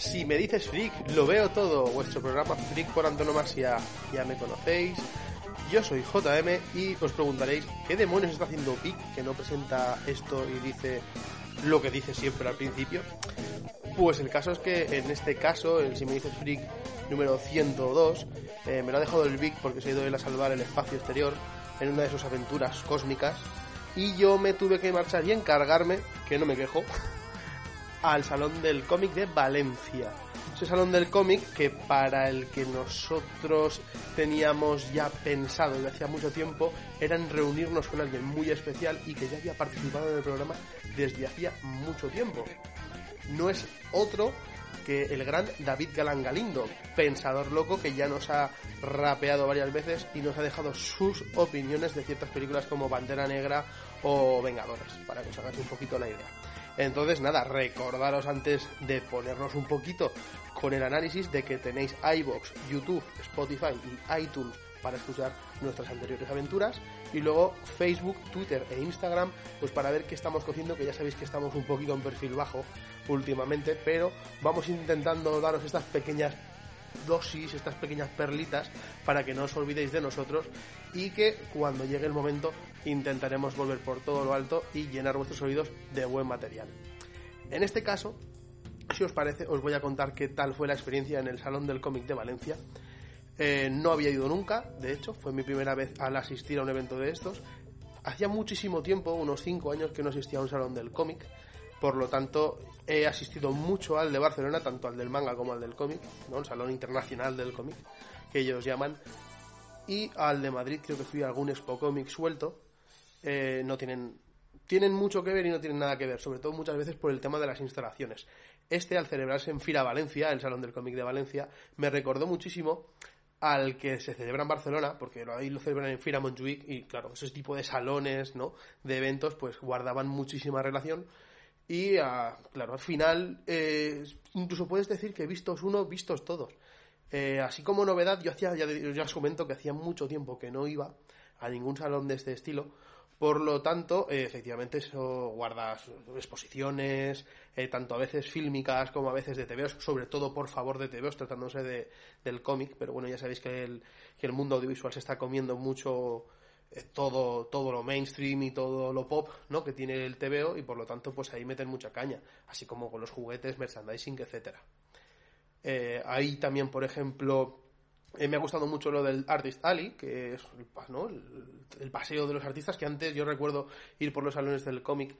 Si me dices freak, lo veo todo, vuestro programa freak por antonomasia. Ya me conocéis, yo soy JM y os preguntaréis qué demonios está haciendo Vic que no presenta esto y dice lo que dice siempre al principio. Pues el caso es que en este caso, el Si me dices freak número 102, eh, me lo ha dejado el Vic porque se ha ido él a salvar el espacio exterior en una de sus aventuras cósmicas y yo me tuve que marchar y encargarme, que no me quejo, al Salón del Cómic de Valencia. Ese Salón del Cómic que para el que nosotros teníamos ya pensado desde hacía mucho tiempo era en reunirnos con alguien muy especial y que ya había participado en el programa desde hacía mucho tiempo. No es otro que el gran David Galán Galindo, pensador loco que ya nos ha rapeado varias veces y nos ha dejado sus opiniones de ciertas películas como Bandera Negra o Vengadores, para que os hagáis un poquito la idea. Entonces, nada, recordaros antes de ponernos un poquito con el análisis de que tenéis iBox, YouTube, Spotify y iTunes para escuchar nuestras anteriores aventuras. Y luego Facebook, Twitter e Instagram pues para ver qué estamos cociendo que ya sabéis que estamos un poquito en perfil bajo últimamente pero vamos intentando daros estas pequeñas dosis, estas pequeñas perlitas para que no os olvidéis de nosotros y que cuando llegue el momento intentaremos volver por todo lo alto y llenar vuestros oídos de buen material. En este caso, si os parece, os voy a contar qué tal fue la experiencia en el Salón del Cómic de Valencia. Eh, no había ido nunca, de hecho, fue mi primera vez al asistir a un evento de estos. Hacía muchísimo tiempo, unos 5 años, que no asistía a un Salón del Cómic. Por lo tanto, he asistido mucho al de Barcelona, tanto al del manga como al del cómic, ¿no? el Salón Internacional del Cómic, que ellos llaman. Y al de Madrid creo que fui a algún Expo Cómic suelto. Eh, no tienen, tienen mucho que ver y no tienen nada que ver, sobre todo muchas veces por el tema de las instalaciones. Este, al celebrarse en Fira Valencia, el Salón del Cómic de Valencia, me recordó muchísimo al que se celebra en Barcelona, porque ahí lo celebran en Fira Montjuic y claro, ese tipo de salones, ¿no? De eventos, pues guardaban muchísima relación y claro, al final eh, incluso puedes decir que vistos uno, vistos todos. Eh, así como novedad, yo hacía, ya, ya os comento que hacía mucho tiempo que no iba a ningún salón de este estilo. Por lo tanto, eh, efectivamente, eso guardas exposiciones, tanto a veces fílmicas como a veces de TVOs, sobre todo por favor de TVOs, tratándose de, del cómic, pero bueno, ya sabéis que el, que el mundo audiovisual se está comiendo mucho todo, todo lo mainstream y todo lo pop ¿no? que tiene el TVO y por lo tanto pues ahí meten mucha caña, así como con los juguetes, merchandising, etcétera. Eh, ahí también, por ejemplo, eh, me ha gustado mucho lo del Artist Alley, que es el, paseo de los artistas, que antes yo recuerdo ir por los salones del cómic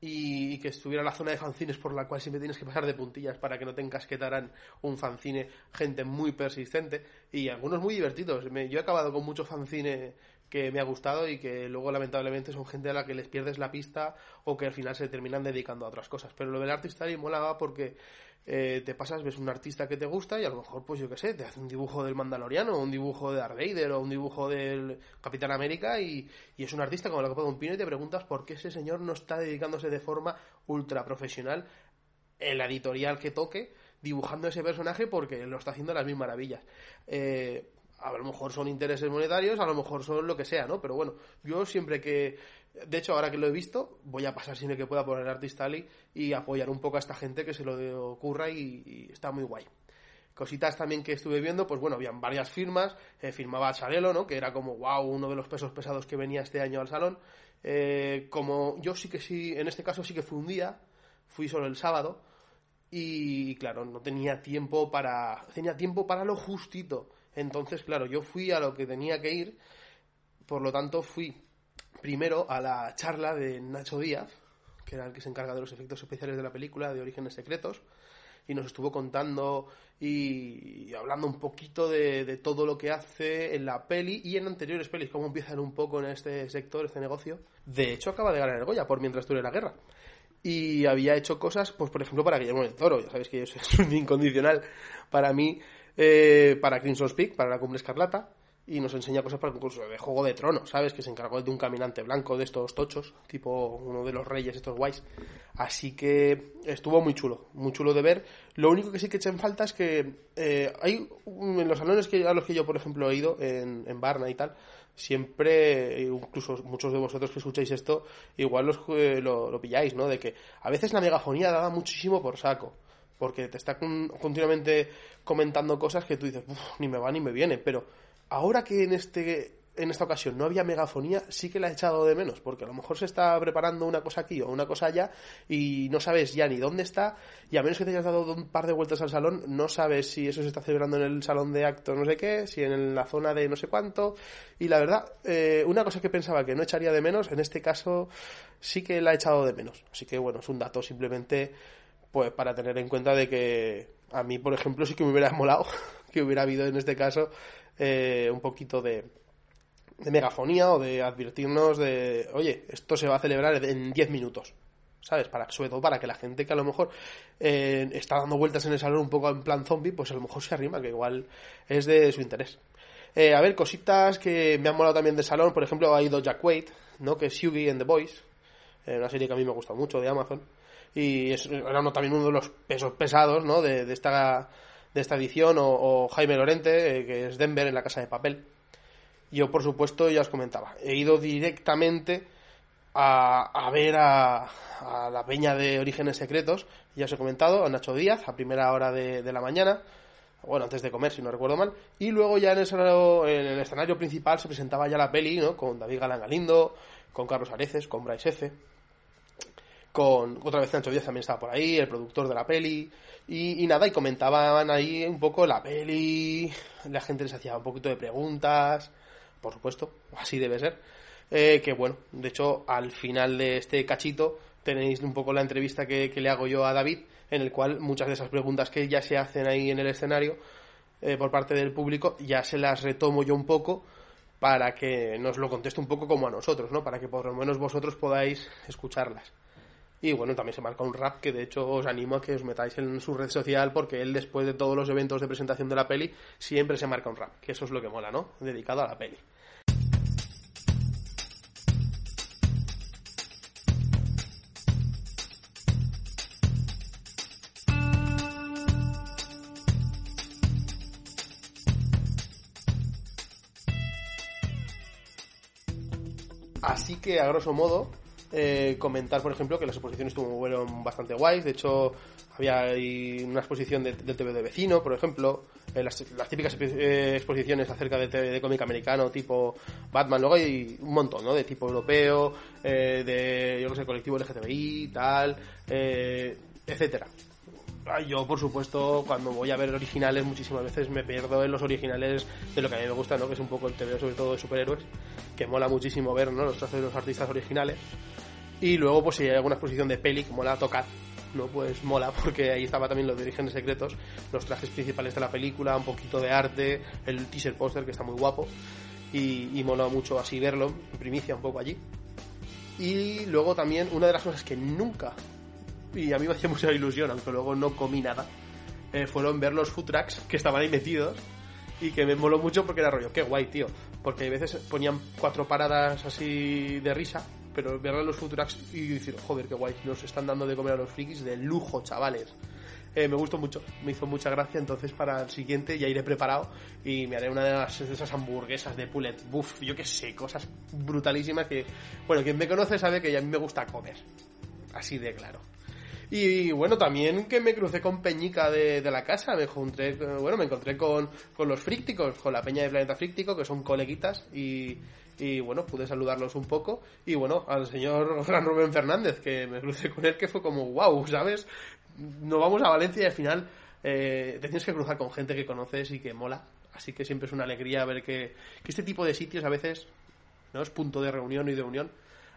y, que estuviera la zona de fanzines por la cual siempre tienes que pasar de puntillas para que no te encasquetaran un fanzine, gente muy persistente y algunos muy divertidos. yo he acabado con mucho fanzine que me ha gustado y que luego lamentablemente son gente a la que les pierdes la pista o que al final se terminan dedicando a otras cosas. Pero lo del artista y molaba porque eh, te pasas, ves un artista que te gusta y a lo mejor, pues yo qué sé, te hace un dibujo del Mandaloriano, o un dibujo de Darth Vader, o un dibujo del Capitán América, y, y es un artista como la copa de un pino y te preguntas por qué ese señor no está dedicándose de forma ultra profesional en la editorial que toque, dibujando ese personaje porque lo está haciendo las mismas maravillas. Eh, a lo mejor son intereses monetarios, a lo mejor son lo que sea, ¿no? Pero bueno, yo siempre que, de hecho, ahora que lo he visto, voy a pasar siempre que pueda por el Artist Alley y apoyar un poco a esta gente que se lo ocurra y, está muy guay. Cositas también que estuve viendo, pues bueno, habían varias firmas, eh, firmaba Charelo, ¿no? Que era como, wow, uno de los pesos pesados que venía este año al salón. Eh, como yo sí que sí, en este caso sí que fui un día, fui solo el sábado, y claro, no tenía tiempo para tenía tiempo para lo justito. Entonces, claro, yo fui a lo que tenía que ir, por lo tanto fui primero a la charla de Nacho Díaz, que era el que se encarga de los efectos especiales de la película de Orígenes Secretos, y nos estuvo contando y, hablando un poquito de, todo lo que hace en la peli y en anteriores pelis, cómo empiezan un poco en este sector, este negocio. De hecho, acaba de ganar el Goya por mientras dure la guerra. Y había hecho cosas, pues por ejemplo, para Guillermo del Toro, ya sabéis que yo soy un incondicional para mí, eh, para Crimson Peak, para la Cumbre Escarlata y nos enseña cosas para concurso de Juego de Tronos, ¿sabes? Que se encargó de un caminante blanco de estos tochos, tipo uno de los reyes estos guays. Así que estuvo muy chulo, muy chulo de ver. Lo único que sí que echa en falta es que eh, hay en los salones que, a los que yo, por ejemplo, he ido, en, en Barna y tal, siempre, incluso muchos de vosotros que escucháis esto, igual los, eh, lo, pilláis, ¿no? De que a veces la megafonía daba muchísimo por saco porque te está continuamente comentando cosas que tú dices, ni me va ni me viene, pero ahora que en este en esta ocasión no había megafonía, sí que la he echado de menos, porque a lo mejor se está preparando una cosa aquí o una cosa allá y no sabes ya ni dónde está, y a menos que te hayas dado un par de vueltas al salón, no sabes si eso se está celebrando en el salón de actos no sé qué, si en la zona de no sé cuánto, y la verdad, eh, una cosa que pensaba que no echaría de menos, en este caso sí que la he echado de menos, así que bueno, es un dato simplemente pues para tener en cuenta de que a mí, por ejemplo, sí que me hubiera molado que hubiera habido en este caso eh, un poquito de, megafonía o de advertirnos de, oye, esto se va a celebrar en 10 minutos. ¿Sabes? Para, sobre todo para que la gente que a lo mejor eh, está dando vueltas en el salón un poco en plan zombie, pues a lo mejor se arrima, que igual es de su interés. Eh, a ver, cositas que me han molado también de salón, por ejemplo, ha ido Jack Wade, ¿no? Que es Yugi and the Boys, una serie que a mí me gusta mucho de Amazon, y es, era uno, también uno de los pesos pesados, ¿no? De, esta de esta edición, o, Jaime Lorente, eh, que es Denver en la Casa de Papel. Yo, por supuesto, ya os comentaba, he ido directamente a, ver a, la peña de Orígenes Secretos, ya os he comentado, a Nacho Díaz, a primera hora de, la mañana, bueno, antes de comer, si no recuerdo mal, y luego ya en el, escenario, en el escenario principal se presentaba ya la peli, ¿no? Con David Galán Galindo, con Carlos Areces, con Bryce F., con otra vez Nacho Díaz también estaba por ahí, el productor de la peli, y, nada, y comentaban ahí un poco la peli, la gente les hacía un poquito de preguntas, por supuesto, así debe ser. Eh, que bueno, de hecho, al final de este cachito tenéis un poco la entrevista que, le hago yo a David, en el cual muchas de esas preguntas que ya se hacen ahí en el escenario eh, por parte del público, ya se las retomo yo un poco para que nos lo conteste un poco como a nosotros, ¿no? Para que por lo menos vosotros podáis escucharlas. Y bueno, también se marca un rap que de hecho os animo a que os metáis en su red social porque él después de todos los eventos de presentación de la peli siempre se marca un rap, que eso es lo que mola, ¿no? Dedicado a la peli. Así que, a grosso modo, eh, comentar, por ejemplo, que las exposiciones fueron bastante guays. De hecho, había una exposición del TV de vecino, por ejemplo. Eh, las, típicas eh, exposiciones acerca de, de, cómic americano, tipo Batman. Luego hay un montón, ¿no? De tipo europeo, de, yo no sé, colectivo LGTBI, tal, etcétera. Yo, por supuesto, cuando voy a ver originales, muchísimas veces me pierdo en los originales de lo que a mí me gusta, ¿no? Que es un poco el TV, sobre todo de superhéroes, que mola muchísimo ver, ¿no? Los trazos de los artistas originales. Y luego, pues si hay alguna exposición de peli que mola tocar, ¿no? Pues mola, porque ahí estaba también los de Orígenes Secretos, los trajes principales de la película, un poquito de arte, el teaser póster que está muy guapo. Y, mola mucho así verlo, primicia un poco allí. Y luego también, una de las cosas que nunca, y a mí me hacía mucha ilusión, aunque luego no comí nada, eh, fueron ver los food trucks que estaban ahí metidos y que me moló mucho porque era rollo, qué guay, tío. Porque a veces ponían cuatro paradas así de risa pero ver a los Futurax y decir, joder, qué guay, nos están dando de comer a los frikis de lujo, chavales. Eh, me gustó mucho, me hizo mucha gracia, entonces para el siguiente ya iré preparado y me haré una de, esas hamburguesas de Pullet Buff, yo qué sé, cosas brutalísimas que, bueno, quien me conoce sabe que a mí me gusta comer, así de claro. Y bueno, también que me crucé con Peñica de, la casa, me encontré, bueno, me encontré con, con los frícticos, con la peña de Planeta Fríctico, que son coleguitas y y bueno, pude saludarlos un poco y bueno, al señor Fran Rubén Fernández, que me crucé con él, que fue como, wow, ¿sabes? nos vamos a Valencia y al final eh, te tienes que cruzar con gente que conoces y que mola. Así que siempre es una alegría ver que, que este tipo de sitios a veces no es punto de reunión y de unión.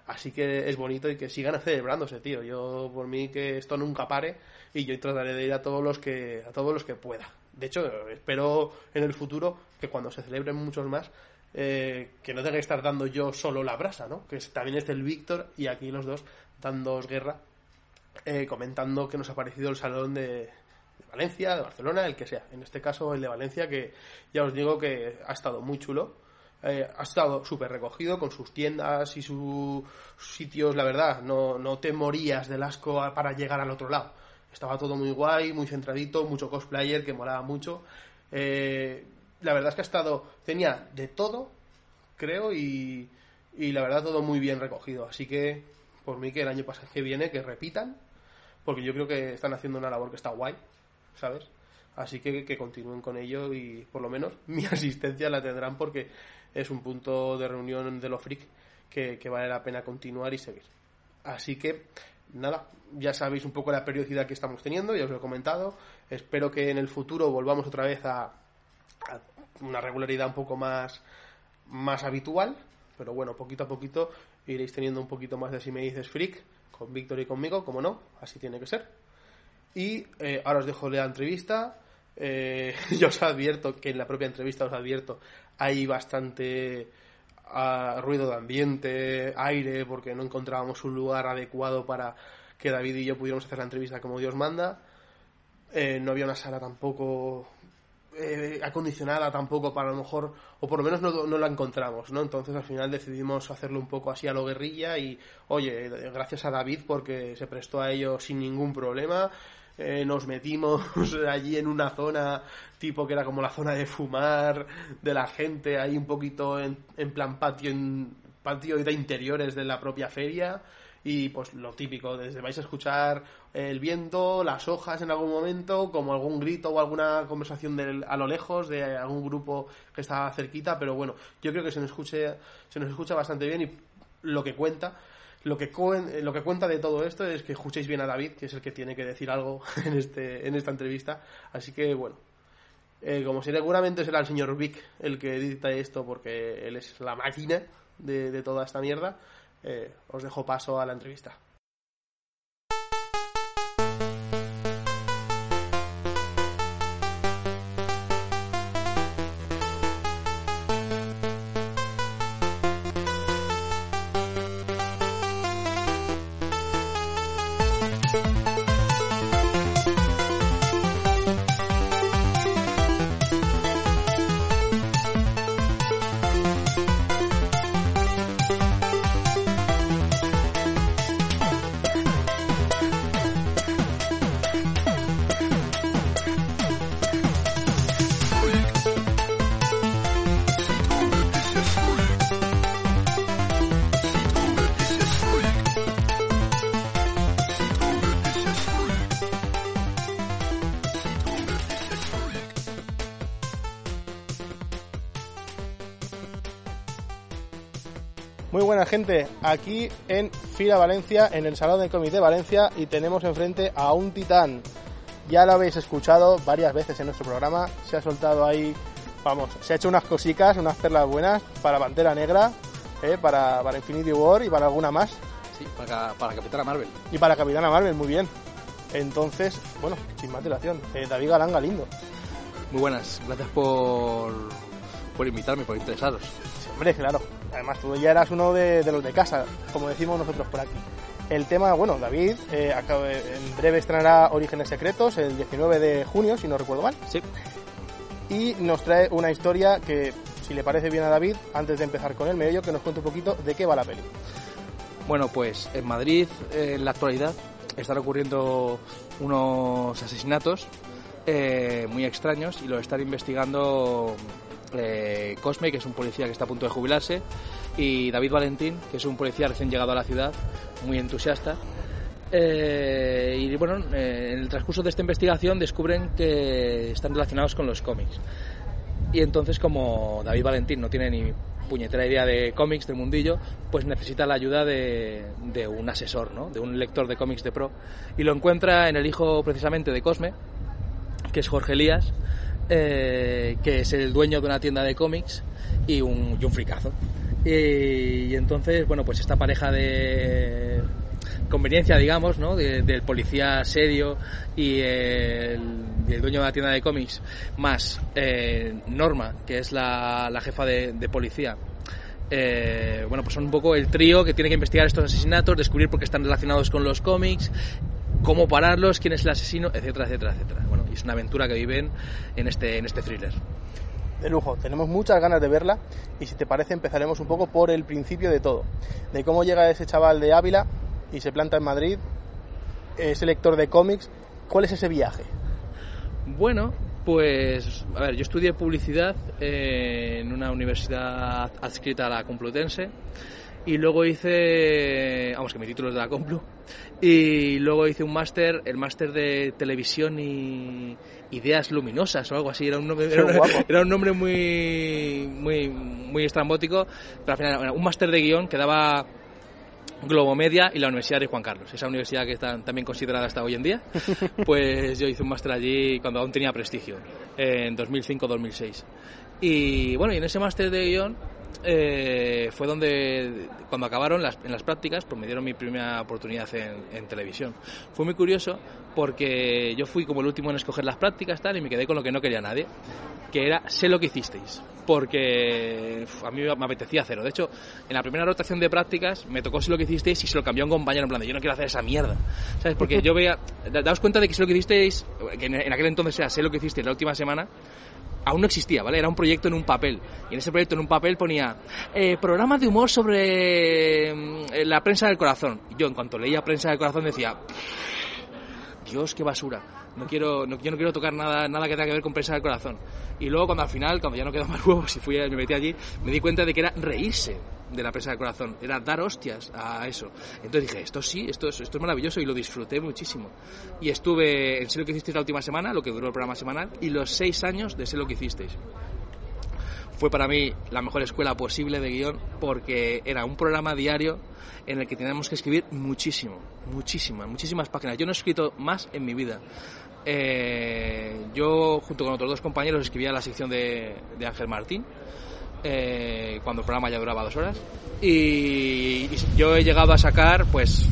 Así que es bonito y que sigan celebrándose, tío. Yo por mí que esto nunca pare y yo trataré de ir a todos los que a todos los que pueda. De hecho, espero en el futuro que cuando se celebren muchos más eh, que no tenga que estar dando yo solo la brasa, ¿no? Que también esté el Víctor y aquí los dos dando guerra, eh, comentando que nos ha parecido el salón de, Valencia, de Barcelona, el que sea. En este caso, el de Valencia, que ya os digo que ha estado muy chulo. Eh, ha estado súper recogido con sus tiendas y sus sitios, la verdad, no, no te morías del asco para llegar al otro lado. Estaba todo muy guay, muy centradito, mucho cosplayer que molaba mucho. La verdad es que ha estado, tenía de todo, creo, y, y la verdad todo muy bien recogido. Así que, por mí que el año pasado que viene, que repitan, porque yo creo que están haciendo una labor que está guay, ¿sabes? Así que que continúen con ello y por lo menos mi asistencia la tendrán porque es un punto de reunión de los freak que, que vale la pena continuar y seguir. Así que nada, ya sabéis un poco la periodicidad que estamos teniendo, ya os lo he comentado. Espero que en el futuro volvamos otra vez a, una regularidad un poco más, más habitual, pero bueno, poquito a poquito iréis teniendo un poquito más de si me dices freak con Víctor y conmigo, como no, así tiene que ser. Y eh, ahora os dejo la entrevista. Eh, yo os advierto que en la propia entrevista os advierto hay bastante ah, ruido de ambiente, aire, porque no encontrábamos un lugar adecuado para que David y yo pudiéramos hacer la entrevista como Dios manda. Eh, no había una sala tampoco eh, acondicionada tampoco para lo mejor, o por lo menos no, no, la encontramos, ¿no? Entonces al final decidimos hacerlo un poco así a lo guerrilla y, oye, gracias a David porque se prestó a ello sin ningún problema. Eh, nos metimos allí en una zona tipo que era como la zona de fumar de la gente, ahí un poquito en, en plan patio, en, patio de interiores de la propia feria y pues lo típico, desde vais a escuchar el viento, las hojas en algún momento, como algún grito o alguna conversación a lo lejos de algún grupo que está cerquita, pero bueno, yo creo que se nos escuche, se nos escucha bastante bien y lo que cuenta lo que, lo que cuenta de todo esto es que escuchéis bien a David, que es el que tiene que decir algo en, este, en esta entrevista. Así que, bueno, eh, como seguramente será el señor Vic el que edita esto, porque él es la máquina de, de toda esta mierda, eh, os dejo paso a la entrevista. Gente, aquí en Fira Valencia, en el Salón del Comité Valencia, y tenemos enfrente a un titán. Ya lo habéis escuchado varias veces en nuestro programa, se ha soltado ahí, vamos, se ha hecho unas cositas, unas perlas buenas para Pantera Negra, eh, para, para Infinity War y para alguna más. Sí, para, para Capitana Marvel. Y para Capitana Marvel, muy bien. Entonces, bueno, sin más dilación, eh, David Galán Galindo. Muy buenas, gracias por, por invitarme, por interesaros. hombre, claro. Además, tú ya eras uno de, los de casa, como decimos nosotros por aquí. El tema, bueno, David, eh, en breve estrenará Orígenes Secretos el 19 de junio, si no recuerdo mal. Sí. Y nos trae una historia que, si le parece bien a David, antes de empezar con el medio, que nos cuente un poquito de qué va la peli. Bueno, pues en Madrid, en la actualidad, están ocurriendo unos asesinatos eh, muy extraños y lo están investigando eh, Cosme, que es un policía que está a punto de jubilarse, y David Valentín, que es un policía recién llegado a la ciudad, muy entusiasta. Eh, y bueno, eh, en el transcurso de esta investigación descubren que están relacionados con los cómics. Y entonces, como David Valentín no tiene ni puñetera idea de cómics, del mundillo, pues necesita la ayuda de, de un asesor, ¿no? de un lector de cómics de pro. Y lo encuentra en el hijo precisamente de Cosme, que es Jorge Elías, eh, que es el dueño de una tienda de cómics y un, y un fricazo. Y, entonces, bueno, pues esta pareja de conveniencia, digamos, ¿no? De- del policía serio y el, el dueño de la tienda de cómics, más eh, Norma, que es la, la jefa de, de policía. Eh, bueno, pues son un poco el trío que tiene que investigar estos asesinatos, descubrir por qué están relacionados con los cómics, cómo pararlos, quién es el asesino, etcétera, etcétera, etcétera. Bueno, y es una aventura que viven en este, en este thriller. De lujo, tenemos muchas ganas de verla y si te parece empezaremos un poco por el principio de todo, de cómo llega ese chaval de Ávila y se planta en Madrid, ese lector de cómics, ¿cuál es ese viaje? Bueno, pues, a ver, yo estudié publicidad eh, en una universidad adscrita a la Complutense y luego hice, vamos, que mi título es de la Complu, y luego hice un máster, el máster de televisión y ideas luminosas o algo así, era un nombre, era, era un nombre muy, muy, muy estrambótico, pero al final, bueno, un máster de guion que daba Globomedia y la Universidad de Juan Carlos, esa universidad que está también considerada hasta hoy en día, pues yo hice un máster allí cuando aún tenía prestigio, en 2005-2006. Y bueno, y en ese máster de guion eh, fue donde, cuando acabaron las, en las prácticas, pues me dieron mi primera oportunidad en, en televisión. Fue muy curioso porque yo fui como el último en escoger las prácticas tal, y me quedé con lo que no quería nadie, que era sé lo que hicisteis, porque a mí me apetecía hacerlo. De hecho, en la primera rotación de prácticas me tocó sé lo que hicisteis y se lo cambió a un compañero en plan de yo no quiero hacer esa mierda. ¿Sabes? Porque yo veía, da- daos cuenta de que sé lo que hicisteis, que en, en aquel entonces era sé lo que hicisteis la última semana, aún no existía, ¿vale? Era un proyecto en un papel. Y en ese proyecto en un papel ponía eh, programa de humor sobre mm, la prensa del corazón. Yo en cuanto leía prensa del corazón decía, Dios, qué basura. No quiero, yo no quiero tocar nada, nada que tenga que ver con prensa del corazón. Y luego cuando al final, cuando ya no quedó más huevos y fui, me metí allí, me di cuenta de que era reírse de la prensa del corazón, era dar hostias a eso. Entonces dije, esto sí, esto es, esto es maravilloso y lo disfruté muchísimo. Y estuve en Sé lo que hicisteis la última semana, lo que duró el programa semanal, y los seis años de Sé lo que hicisteis fue para mí la mejor escuela posible de guion porque era un programa diario en el que teníamos que escribir muchísimo, muchísimas, muchísimas páginas. Yo no he escrito más en mi vida. Eh, yo, junto con otros dos compañeros, escribía la sección de, de Ángel Martín, eh, cuando el programa ya duraba dos horas. Y, yo he llegado a sacar, pues,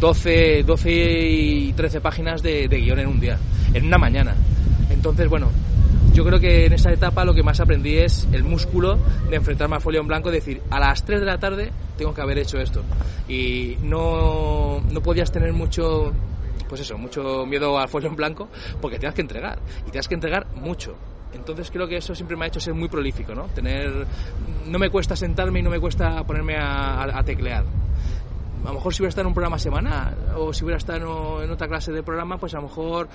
12, 12 y 13 páginas de, de guion en un día, en una mañana. Entonces, bueno, yo creo que en esa etapa lo que más aprendí es el músculo de enfrentarme al folio en blanco y decir, a las 3 de la tarde tengo que haber hecho esto. Y no, no podías tener mucho, pues eso, mucho miedo al folio en blanco porque tenías que entregar. Y tenías que entregar mucho. Entonces creo que eso siempre me ha hecho ser muy prolífico, ¿no? Tener, no me cuesta sentarme y no me cuesta ponerme a, a- a teclear a lo mejor si hubiera estado en un programa semanal o si hubiera estado en otra clase de programa, pues a lo mejor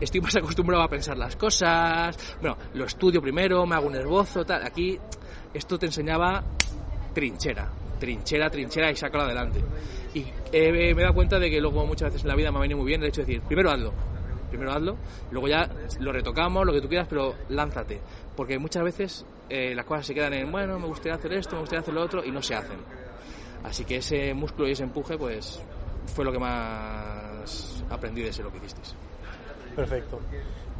estoy más acostumbrado a pensar las cosas. Bueno, lo estudio primero, me hago un esbozo, tal. Aquí esto te enseñaba trinchera, trinchera, trinchera y sácalo adelante. Y eh, me he dado cuenta de que luego muchas veces en la vida me ha venido muy bien el hecho de decir, primero hazlo, primero hazlo, luego ya lo retocamos, lo que tú quieras, pero lánzate. Porque muchas veces eh, las cosas se quedan en, bueno, me gustaría hacer esto, me gustaría hacer lo otro, y no se hacen. Así que ese músculo y ese empuje, pues fue lo que más aprendí de ser lo que hicisteis. Perfecto.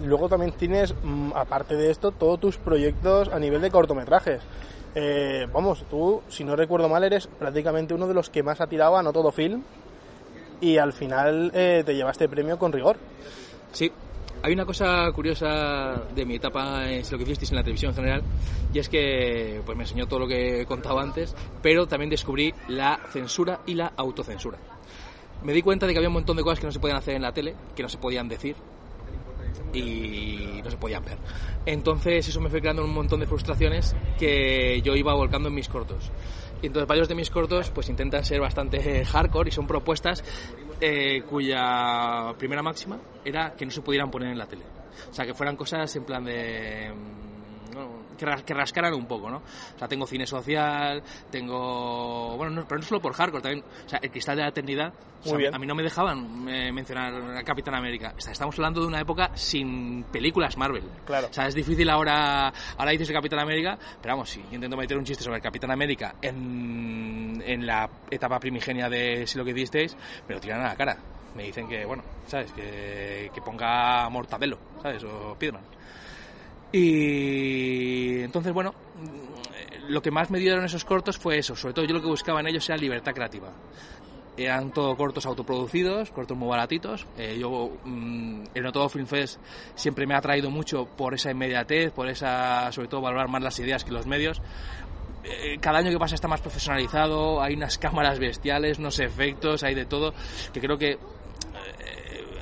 Luego también tienes, mm, aparte de esto, todos tus proyectos a nivel de cortometrajes. Eh, vamos, tú, si no recuerdo mal, eres prácticamente uno de los que más ha tirado a No Todo Film y al final eh, te llevaste premio con rigor. Sí, hay una cosa curiosa de mi etapa en lo que hicisteis en la televisión en general, y es que pues me enseñó todo lo que he contado antes, pero también descubrí la censura y la autocensura. Me di cuenta de que había un montón de cosas que no se podían hacer en la tele, que no se podían decir y no se podían ver. Entonces eso me fue creando un montón de frustraciones que yo iba volcando en mis cortos. Y entonces varios de mis cortos pues intentan ser bastante hardcore y son propuestas eh, cuya primera máxima era que no se pudieran poner en la tele. O sea, que fueran cosas en plan de... mm, que, rascaran un poco, ¿no? O sea, tengo cine social, tengo... Bueno, no, pero no solo por hardcore, también... O sea, el Cristal de la Eternidad... a mí no me dejaban eh, mencionar a Capitán América. O sea, estamos hablando de una época sin películas Marvel. Claro. O sea, es difícil ahora... Ahora dices Capitán América, pero vamos, si yo intento meter un chiste sobre el Capitán América en, en la etapa primigenia de Si lo que disteis, me lo tiran a la cara. Me dicen que, bueno, ¿sabes? Que, que ponga Mortadelo, ¿sabes? O Spiderman. Y entonces, bueno, lo que más me dieron esos cortos fue eso. Sobre todo yo lo que buscaba en ellos era libertad creativa. Eran todos cortos autoproducidos, cortos muy baratitos. Eh, yo, mm, el Notodo Film Fest siempre me ha atraído mucho por esa inmediatez, por esa, sobre todo, valorar más las ideas que los medios. Eh, cada año que pasa está más profesionalizado, hay unas cámaras bestiales, unos efectos, hay de todo, que creo que eh,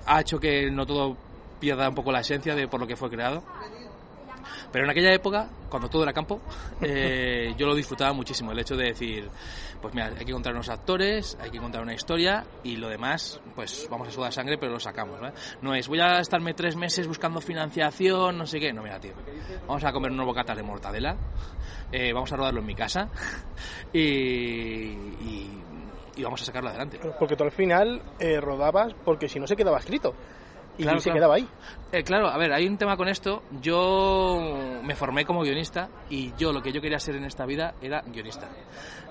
ha hecho que no todo pierda un poco la esencia de por lo que fue creado. Pero en aquella época, cuando todo era campo, eh, yo lo disfrutaba muchísimo. El hecho de decir, pues mira, hay que contar unos actores, hay que contar una historia y lo demás, pues vamos a sudar sangre, pero lo sacamos. No es, voy a estarme tres meses buscando financiación, no sé qué. No, mira, tío, vamos a comer unos bocatas de mortadela, eh, vamos a rodarlo en mi casa y, y vamos a sacarlo adelante. Porque tú al final eh, rodabas porque si no se quedaba escrito y se quedaba ahí. Eh, claro, a ver, hay un tema con esto. Yo me formé como guionista y yo lo que yo quería ser en esta vida era guionista.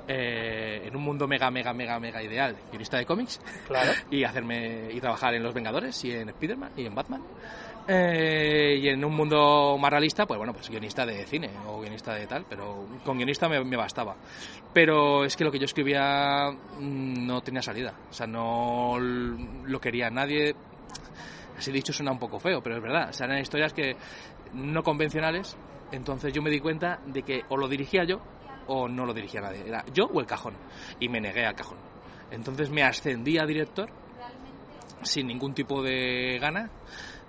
Eh, en un mundo mega, mega, mega, mega ideal, guionista de cómics. Claro. y hacerme y trabajar en Los Vengadores y en Spider-Man y en Batman. Eh, y en un mundo más realista, pues bueno, pues guionista de cine o guionista de tal, pero con guionista me, me, bastaba. Pero es que lo que yo escribía mm, no tenía salida, o sea, no lo quería nadie, así dicho suena un poco feo, pero es verdad, o sea, eran historias que no convencionales, entonces yo me di cuenta de que o lo dirigía yo o no lo dirigía nadie, era yo o el cajón, y me negué al cajón. Entonces me ascendí a director sin ningún tipo de gana,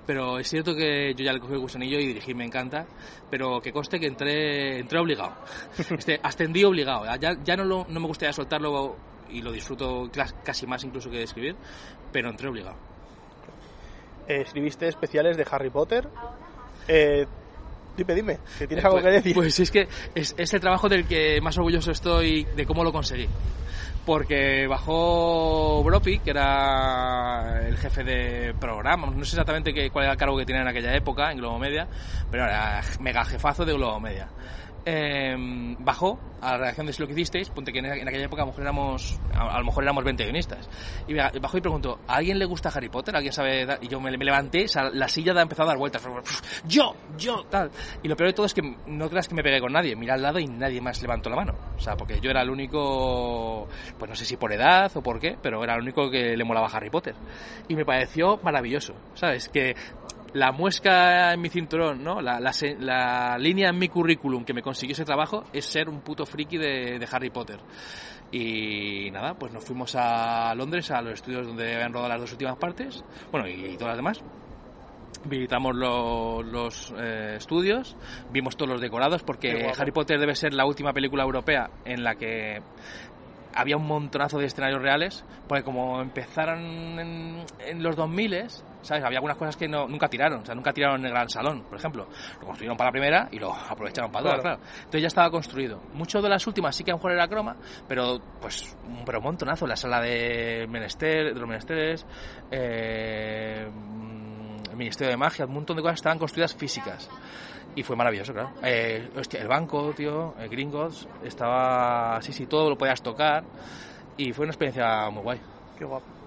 pero es cierto que yo ya le cogí el gusanillo y dirigí, me encanta, pero que conste que entré, entré obligado, este, ascendí obligado, ya, ya no, lo, no me gustaría soltarlo y lo disfruto casi más incluso que escribir, pero entré obligado. Eh, escribiste especiales de Harry Potter. Eh, dime, dime, tienes algo pues, que decir. Pues es que es, es, el trabajo del que más orgulloso estoy de cómo lo conseguí. Porque bajó Bropi, que era el jefe de programa, no sé exactamente qué, cuál era el cargo que tenía en aquella época en Globo Media, pero era mega jefazo de Globo Media eh, bajó a la redacción de Si lo que hicisteis, ponte que en, aquella época a lo mejor éramos, a, lo mejor éramos 20 guionistas. Y bajó y preguntó, ¿a alguien le gusta Harry Potter? ¿Alguien sabe? Y yo me, levanté, la silla ha empezado a dar vueltas. Yo, yo, tal. Y lo peor de todo es que no creas que me pegué con nadie. Mira al lado y nadie más levantó la mano. O sea, porque yo era el único, pues no sé si por edad o por qué, pero era el único que le molaba Harry Potter. Y me pareció maravilloso, ¿sabes? Que la muesca en mi cinturón, ¿no? La, la, línea en mi currículum que me consiguió ese trabajo es ser un puto friki de, de, Harry Potter. Y nada, pues nos fuimos a Londres, a los estudios donde habían rodado las dos últimas partes, bueno, y, todas las demás. Visitamos los eh, estudios, vimos todos los decorados, porque Harry Potter debe ser la última película europea en la que había un montonazo de escenarios reales, porque como empezaron en, en los 2000 ¿sabes? Había algunas cosas que no, nunca tiraron, o sea, nunca tiraron en el Gran Salón, por ejemplo. Lo construyeron para la primera y lo aprovecharon para todas, claro. Entonces ya estaba construido. Mucho de las últimas sí que a lo mejor era croma, pero pues pero un montonazo. La sala de Menester, de los Menesteres, eh, el Ministerio de Magia, un montón de cosas estaban construidas físicas. Y fue maravilloso, claro. Eh, hostia, el banco, tío, el Gringotts, estaba... Sí, sí, todo lo podías tocar. Y fue una experiencia muy guay. Qué guapo.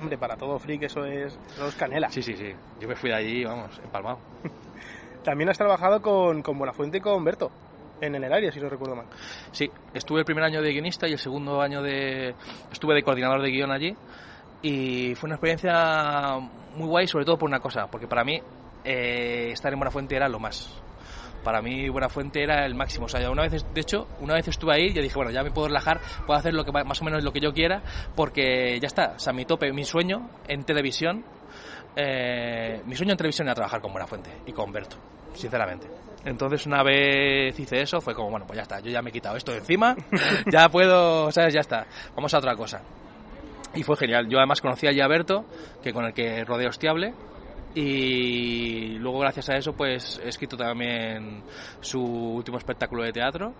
Hombre, para todo freak eso es, eso es canela. Sí, sí, sí. Yo me fui de allí, vamos, empalmado. También has trabajado con, con Buenafuente y con Berto en el área, si no recuerdo mal. Sí, estuve el primer año de guionista y el segundo año de... estuve de coordinador de guion allí y fue una experiencia muy guay, sobre todo por una cosa, porque para mí eh, estar en Buenafuente era lo más. Para mí Buenafuente era el máximo. O sea, una vez, de hecho, una vez estuve ahí y dije, bueno, ya me puedo relajar, puedo hacer lo que más o menos lo que yo quiera, porque ya está. O sea, mi tope, mi sueño en televisión, eh, mi sueño en televisión era trabajar con Buenafuente y con Berto, sinceramente. Entonces una vez hice eso, fue como, bueno, pues ya está, yo ya me he quitado esto de encima, ya puedo, ¿sabes? Ya está, vamos a otra cosa. Y fue genial. Yo además conocía ya a Berto, que con el que rodeo Hostiable, y luego gracias a eso pues he escrito también su último espectáculo de teatro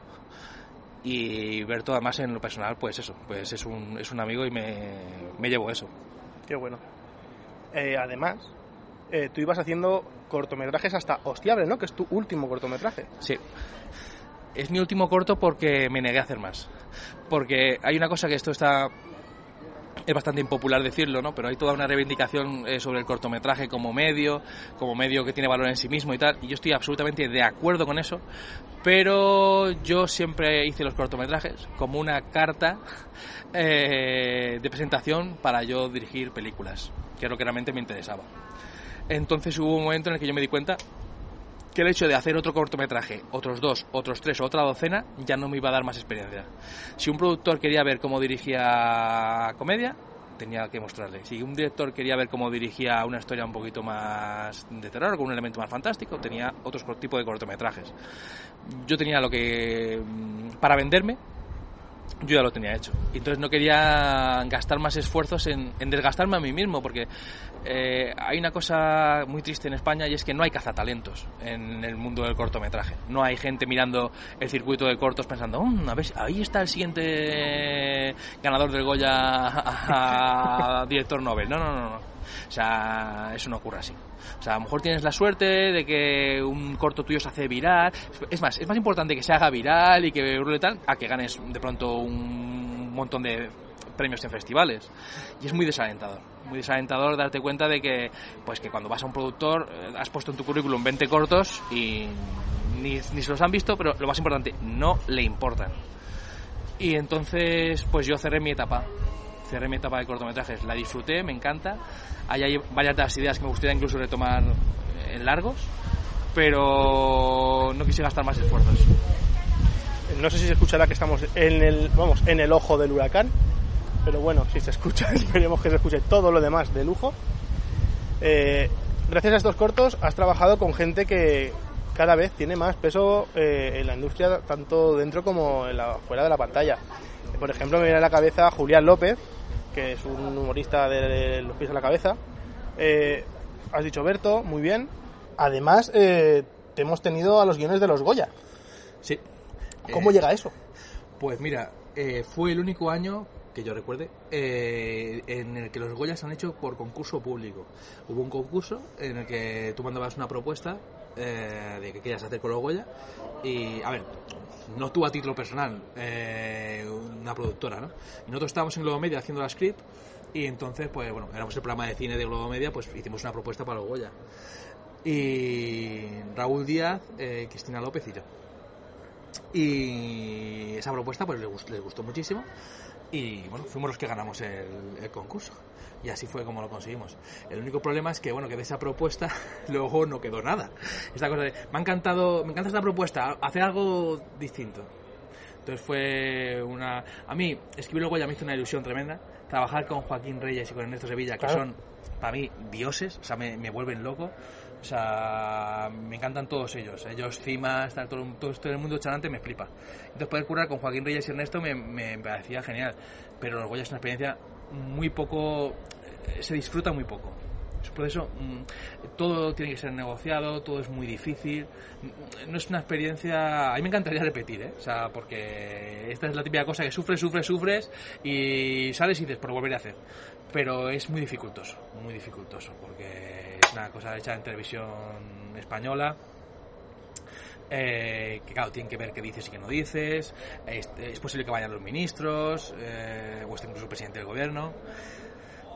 y Berto además en lo personal pues eso, pues es un, es un amigo y me, me llevo eso. Qué bueno. Eh, además, eh, tú ibas haciendo cortometrajes hasta Hostiable, ¿no? Que es tu último cortometraje. Sí. Es mi último corto porque me negué a hacer más. Porque hay una cosa que esto está es bastante impopular decirlo, ¿no? Pero hay toda una reivindicación eh, sobre el cortometraje como medio, como medio que tiene valor en sí mismo y tal, y yo estoy absolutamente de acuerdo con eso, pero yo siempre hice los cortometrajes como una carta eh, de presentación para yo dirigir películas, que es lo que realmente me interesaba. Entonces hubo un momento en el que yo me di cuenta que el hecho de hacer otro cortometraje, otros dos, otros tres o otra docena, ya no me iba a dar más experiencia. Si un productor quería ver cómo dirigía comedia, tenía que mostrarle. Si un director quería ver cómo dirigía una historia un poquito más de terror, con un elemento más fantástico, tenía otro tipo de cortometrajes. Yo tenía lo que... Mm, para venderme, yo ya lo tenía hecho. Entonces no quería gastar más esfuerzos en, desgastarme a mí mismo, porque eh, hay una cosa muy triste en España y es que no hay cazatalentos en el mundo del cortometraje. No hay gente mirando el circuito de cortos pensando, mm, a ver, ahí está el siguiente ganador del Goya director Nobel. No, no, no, no. O sea, eso no ocurre así. O sea, a lo mejor tienes la suerte de que un corto tuyo se hace viral. Es más, es más importante que se haga viral y que hurle tal a que ganes de pronto un montón de premios en festivales. Y es muy desalentador. Muy desalentador darte cuenta de que, pues que cuando vas a un productor eh, has puesto en tu currículum 20 cortos y ni, ni se los han visto, pero lo más importante, no le importan. Y entonces, pues yo cerré mi etapa cerré mi etapa de cortometrajes. La disfruté, me encanta. Hay, varias de las ideas que me gustaría incluso retomar en largos, pero no quise gastar más esfuerzos. No sé si se escuchará que estamos en el, vamos, en el ojo del huracán, pero bueno, si se escucha, esperemos que se escuche todo lo demás de lujo. Eh, gracias a estos cortos has trabajado con gente que cada vez tiene más peso eh, en la industria, tanto dentro como en la, fuera de la pantalla. Por ejemplo, me viene a la cabeza Julián López, que es un humorista de los pies a la cabeza. Eh, has dicho Berto, muy bien. Además, eh, te hemos tenido a los guiones de los Goya. Sí. ¿Cómo Eh, llega eso? Pues mira, fue el único año que yo recuerde eh, en el que los Goya se han hecho por concurso público. Hubo un concurso en el que tú mandabas una propuesta eh, de que querías hacer con los Goya y, a ver, no tú a título personal, eh, una productora, ¿no? Nosotros estábamos en Globo Media haciendo la script y entonces, pues bueno, éramos el programa de cine de Globo Media, pues hicimos una propuesta para los Goya. Y Raúl Díaz, eh, Cristina López y yo. Y esa propuesta pues les gustó, les gustó muchísimo y bueno, fuimos los que ganamos el concurso. Y así fue como lo conseguimos. El único problema es que, bueno, que de esa propuesta luego no quedó nada. Esta cosa de, me ha encantado, me encanta esta propuesta, hacer algo distinto. Entonces fue una... A mí, escribir luego ya me hizo una ilusión tremenda. Trabajar con Joaquín Reyes y con Ernesto Sevilla, que Claro. son, para mí, dioses, o sea, me, me vuelven loco. O sea, me encantan todos ellos. Ellos, Cimas, tal, todo, todo esto del mundo charante me flipa. Entonces poder curar con Joaquín Reyes y Ernesto me, me parecía genial. Pero los Goya es una experiencia muy poco... eh, se disfruta muy poco. Por eso mm, todo tiene que ser negociado, todo es muy difícil. No es una experiencia. A mí me encantaría repetir, ¿eh? O sea, porque esta es la típica cosa que sufres, sufres, sufres y sales y dices, por volver a hacer. Pero es muy dificultoso, muy dificultoso, porque es una cosa hecha en televisión española. Eh, que claro, tienen que ver qué dices y qué no dices. Es, es posible que vayan los ministros, eh, o esté incluso el presidente del gobierno.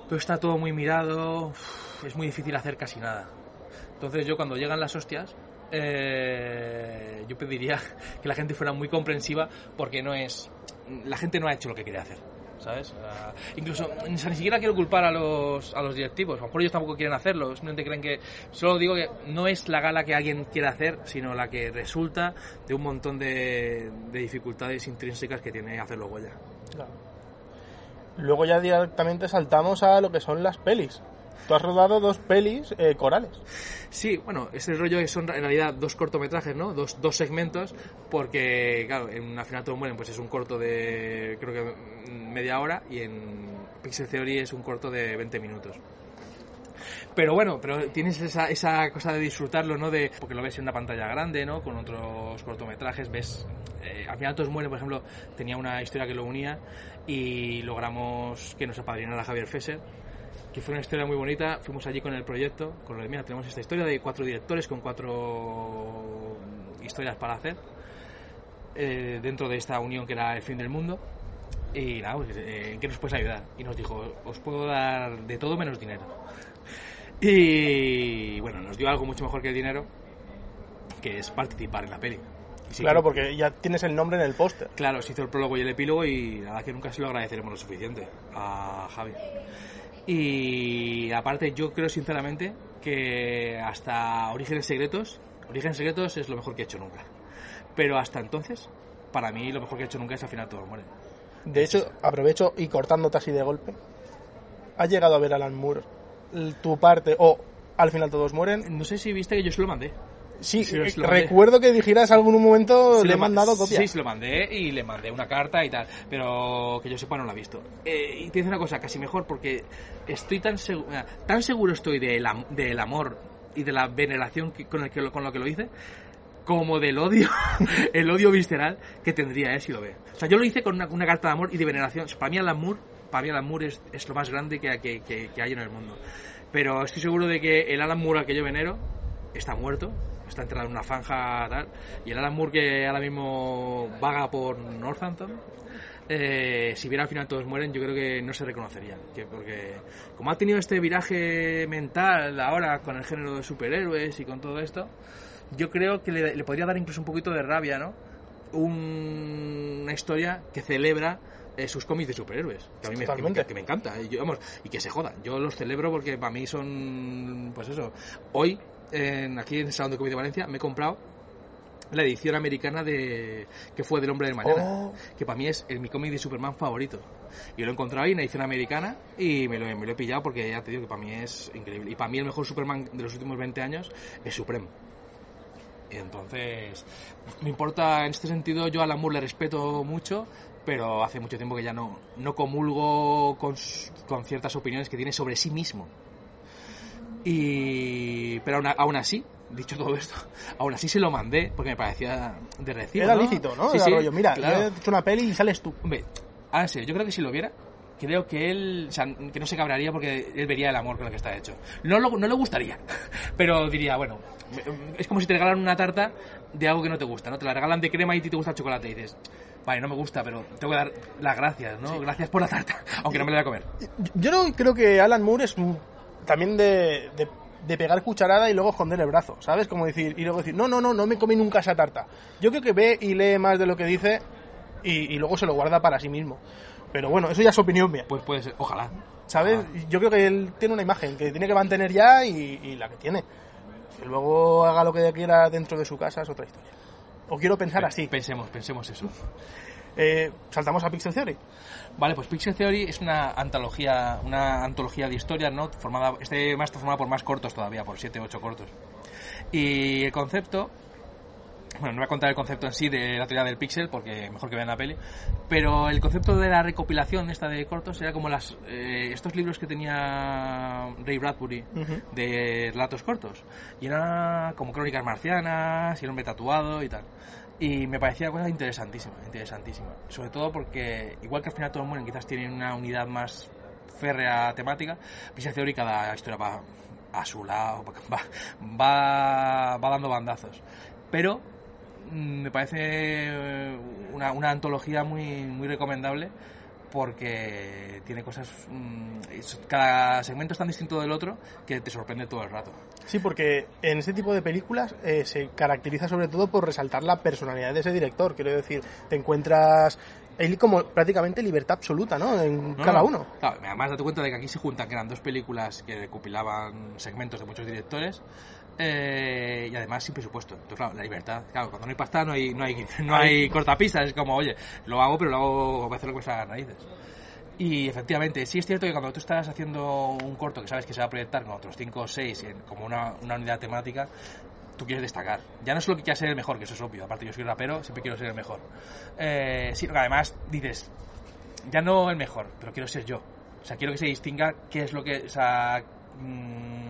Todo está todo muy mirado, es muy difícil hacer casi nada. Entonces yo cuando llegan las hostias, eh, yo pediría que la gente fuera muy comprensiva porque no es... La gente no ha hecho lo que quería hacer. ¿Sabes? Incluso ni siquiera quiero culpar a los, a los directivos. A lo mejor ellos tampoco quieren hacerlo. Simplemente creen que. Solo digo que no es la gala que alguien quiera hacer, sino la que resulta de un montón de, de dificultades intrínsecas que tiene hacerlo Goya. Luego ya directamente saltamos a lo que son las pelis. Tú has rodado dos pelis eh, corales. Sí, bueno, ese rollo son en realidad dos cortometrajes, ¿no? Dos, dos segmentos, porque, claro, en Una final todos mueren, pues es un corto de, creo que media hora, y en Pixel Theory es un corto de 20 minutos. Pero bueno, pero tienes esa, esa cosa de disfrutarlo, ¿no? De, porque lo ves en una pantalla grande, ¿no? Con otros cortometrajes, ves... Eh, al final todos mueren, por ejemplo, tenía una historia que lo unía y logramos que nos apadrinara Javier Fesser que fue una historia muy bonita. Fuimos allí con el proyecto, con lo de, mira, tenemos esta historia de cuatro directores con cuatro historias para hacer eh, dentro de esta unión que era el fin del mundo. Y nada, pues, eh, ¿en qué nos puedes ayudar? Y nos dijo, os puedo dar de todo menos dinero. Y bueno, nos dio algo mucho mejor que el dinero, que es participar en la peli. Sí claro, que- porque ya tienes el nombre en el póster. Claro, se hizo el prólogo y el epílogo y la verdad que nunca se lo agradeceremos lo suficiente a Javi. Y aparte yo creo sinceramente que hasta Orígenes Secretos, Orígenes Secretos es lo mejor que he hecho nunca. Pero hasta entonces, para mí lo mejor que he hecho nunca es al final todos mueren. De hecho, aprovecho y cortándote así de golpe. ¿Has llegado a ver Alan Moore tu parte o al final todos mueren? No sé si viste que yo se lo mandé. Sí, Sí, eh, recuerdo que dijeras algún momento le he mandado copia. Sí, se lo mandé y le mandé una carta y tal, pero que yo sepa no la ha visto. Eh, y te dice una cosa, casi mejor, porque estoy tan seguro, tan seguro estoy del, am- del amor y de la veneración que- con, el que lo, con lo que lo hice, como del odio, el odio visceral que tendría él si lo ve. O sea, yo lo hice con una, una carta de amor y de veneración. Para mí Alan Moore, para mí Alan Moore es, es lo más grande que, que, que- que hay en el mundo. Pero estoy seguro de que el Alan Moore al que yo venero está muerto, está enterrado en una franja tal, y el Alan Moore que ahora mismo vaga por Northampton, eh, si viera al final todos mueren, yo creo que no se reconocerían. Que porque como ha tenido este viraje mental ahora con el género de superhéroes y con todo esto, yo creo que le, le podría dar incluso un poquito de rabia, ¿no? Un- una historia que celebra eh, sus cómics de superhéroes, que a mí me, que me- que me encanta, y, yo, vamos, y que se jodan. Yo los celebro porque para mí son, pues eso. Hoy, en- aquí en el Salón de Cómic de Valencia, me he comprado la edición americana de que fue del Hombre del Mañana, Oh. que para mí es el, mi cómic de Superman favorito. Y lo he encontrado ahí en la edición americana y me lo, me lo he pillado porque ya te digo que para mí es increíble. Y para mí el mejor Superman de los últimos 20 años es Supreme. Y entonces, me importa, en este sentido, yo a Alan Moore le respeto mucho, pero hace mucho tiempo que ya no, no comulgo con ciertas opiniones que tiene sobre sí mismo. Y, pero aún, aún así, dicho todo esto, aún así se lo mandé porque me parecía de recibo. Era ¿no? lícito, ¿no? Sí, Era sí, rollo, mira, claro. yo he hecho una peli y sales tú. Hombre, ahora en serio, yo creo que si lo viera, creo que él, o sea, que no se cabrearía porque él vería el amor con el que está hecho. No, lo- no le gustaría, pero diría, bueno, es como si te regalan una tarta de algo que no te gusta, ¿no? Te la regalan de crema y a ti te gusta el chocolate y dices, vale, no me gusta, pero tengo que dar las gracias, ¿no? Gracias por la tarta, aunque no me la voy a comer. Yo no creo que Alan Moore es un- también de, de, de pegar cucharada y luego esconder el brazo, ¿sabes? Como decir, y luego decir, no, no, no, no me comí nunca esa tarta. Yo creo que ve y lee más de lo que dice y, y luego se lo guarda para sí mismo. Pero bueno, eso ya es opinión mía, Pues puede ser, ojalá. ¿sabes? Yo creo que él tiene una imagen que tiene que mantener ya y, y la que tiene. Que luego haga lo que quiera dentro de su casa es otra historia. O quiero pensar así. Pensemos, pensemos eso. Eh, saltamos a Pixel Theory. Vale, pues Pixel Theory es una antología, una antología de historias, ¿no? Formada, este más está formado por más cortos todavía, por 7 8 cortos. Y el concepto, bueno, no voy a contar el concepto en sí de la teoría del pixel, porque mejor que vean la peli, pero el concepto de la recopilación esta de cortos era como las eh, estos libros que tenía Ray Bradbury de relatos cortos. Y era como crónicas marcianas, y el hombre tatuado y tal. Y me parecía una cosa interesantísima, interesantísima. Sobre todo porque, igual que al final todos mueren, quizás tienen una unidad más férrea temática, Pixel Theory cada historia va a su lado, va, va, va dando bandazos. Pero mm, me parece una, una antología muy, muy recomendable porque tiene cosas... mm, es- cada segmento es tan distinto del otro que te sorprende todo el rato. Sí, porque en este tipo de películas eh, se caracteriza sobre todo por resaltar la personalidad de ese director. Quiero decir, te encuentras él como prácticamente libertad absoluta, ¿no? En No, cada no. uno. Claro, además date cuenta de que aquí se juntan, que eran dos películas que recopilaban segmentos de muchos directores eh, y además sin presupuesto. Entonces, claro, la libertad. Claro, cuando no hay pasta no hay, no hay, no hay cortapistas. Es como, oye, lo hago, pero lo hago, a hacer lo que me raíces. Y efectivamente, sí es cierto que cuando tú estás haciendo un corto que sabes que se va a proyectar con otros 5 o 6 como una, una unidad temática, tú quieres destacar. Ya no solo que quieras ser el mejor, que eso es obvio, aparte yo soy rapero, siempre quiero ser el mejor. Eh, sino que además dices, ya no el mejor, pero quiero ser yo. O sea, quiero que se distinga qué es lo que, o sea, mm,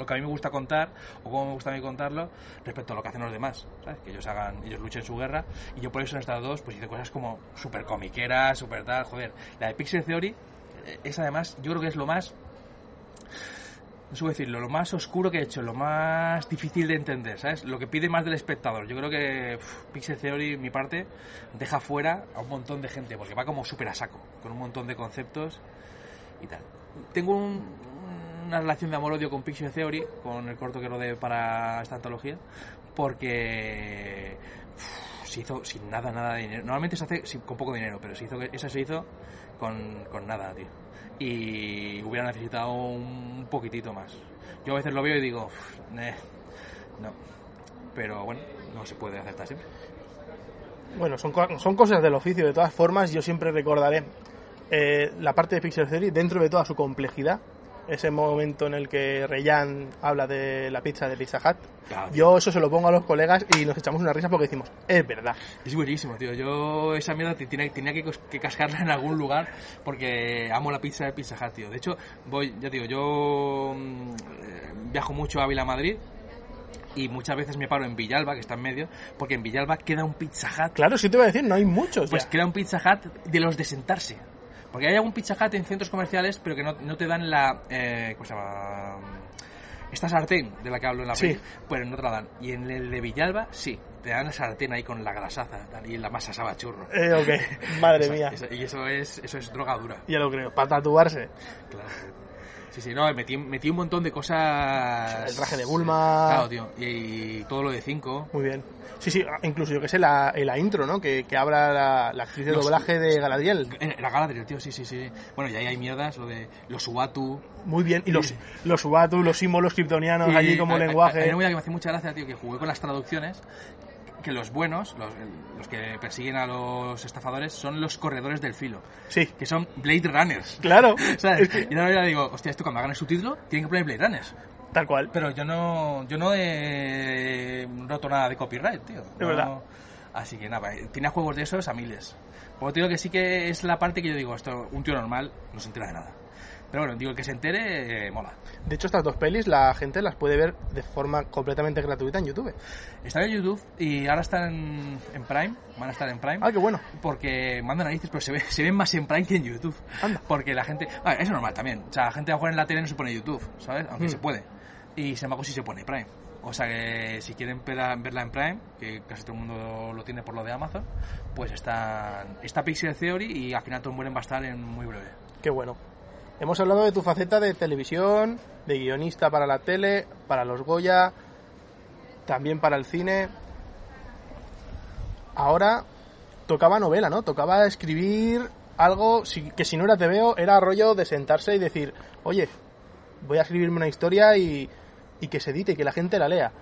lo que a mí me gusta contar o cómo me gusta a mí contarlo respecto a lo que hacen los demás, ¿sabes? Que ellos hagan, ellos luchen su guerra y yo por eso en estas dos pues hice cosas como súper comiqueras, súper tal, joder. La de Pixel Theory eh, es además, yo creo que es lo más no sé decirlo, lo más oscuro que he hecho, lo más difícil de entender, ¿sabes? Lo que pide más del espectador. Yo creo que uf, Pixel Theory, mi parte, deja fuera a un montón de gente, porque va como súper a saco, con un montón de conceptos y tal. Tengo un- una relación de amor-odio con Pixel Theory, con el corto que rodé para esta antología, porque se hizo sin nada, nada de dinero. Normalmente se hace con poco dinero, pero se hizo, esa se hizo con, con nada, tío. Y hubiera necesitado un poquitito más. Yo a veces lo veo y digo, "Uf, eh, no. Pero bueno, no se puede aceptar siempre. Bueno, son, son cosas del oficio. De todas formas, yo siempre recordaré eh, la parte de Pixel Theory dentro de toda su complejidad. Ese momento en el que Reyan habla de la pizza de Pizza Hut. Claro, Yo eso se lo pongo a los colegas y nos echamos una risa porque decimos, es verdad. Es buenísimo, tío. Yo esa mierda te- tenía, tenía que, que cascarla en algún lugar porque amo la pizza de Pizza Hut, tío. De hecho, voy, ya digo, yo mm, eh, viajo mucho a Ávila, Madrid y muchas veces me paro en Villalba, que está en medio, porque en Villalba queda un Pizza Hut. Claro, sí te iba a decir, no hay muchos. Pues ya. queda un Pizza Hut de los de sentarse. Porque hay algún Pizza Hut en centros comerciales, pero que no, no te dan la... Eh, ¿Cómo se llama? Esta sartén de la que hablo en la Sí. peli, pues no te la dan. Y en el de Villalba, sí. Te dan la sartén ahí con la grasaza y la masa sabe a churro. Eh, ok, madre mía. y eso es, eso es droga dura. Ya lo creo, para tatuarse. Claro. Sí, sí, no, metí, metí un montón de cosas. El traje de Bulma. Claro, tío. Y, todo lo de 5. Muy bien. Sí, sí, incluso yo que sé, la, en la intro, ¿no? Que, que habla la, la actriz de Los- doblaje de Galadriel. La Galadriel, tío, sí, sí, sí. Bueno, y ahí hay mierdas, lo de los Uatu. Muy bien. Y los, los Ubatu, los símbolos kryptonianos Y allí como hay- hay- lenguaje. Hay una que me hace mucha gracia, tío, que jugué con las traducciones. Que los buenos, los, los que persiguen a los estafadores, son los corredores del filo. Sí, Que son Blade Runners. claro. ¿Sabes? Es que- Y ahora digo, hostia, esto cuando hagan el subtítulo, tienen que poner Blade Runners. tal cual. Pero yo no, yo no he roto nada de copyright, tío. No- verdad. Así que nada, eh, tiene juegos de esos a miles. Porque te digo que sí que es la parte que yo digo, esto, un tío normal no se entera de nada. Pero bueno, digo, el que se entere, eh, mola. De hecho, estas dos pelis la gente las puede ver de forma completamente gratuita en YouTube. Están en YouTube y ahora están en, Prime, van a estar en Prime. Ah, qué bueno. Porque mandan narices, pero se, ve, se ven más en Prime que en YouTube. Anda. Porque la gente. Eso es normal también. O sea, la gente a mejor en la tele no se pone YouTube, ¿sabes? Aunque Mm. se puede. Y sin embargo, sí se pone Prime. O sea que si quieren verla, verla en Prime, que casi todo el mundo lo tiene por lo de Amazon, pues está, está Pixel Theory y al final Tom Mueren va a estar en muy breve. Qué bueno. Hemos hablado de tu faceta de televisión, de guionista para la tele, para los Goya, también para el cine. Ahora tocaba novela, ¿no? Tocaba escribir algo que si no era TVO era rollo de sentarse y decir, oye, voy a escribirme una historia y, y que se edite, y que la gente la lea.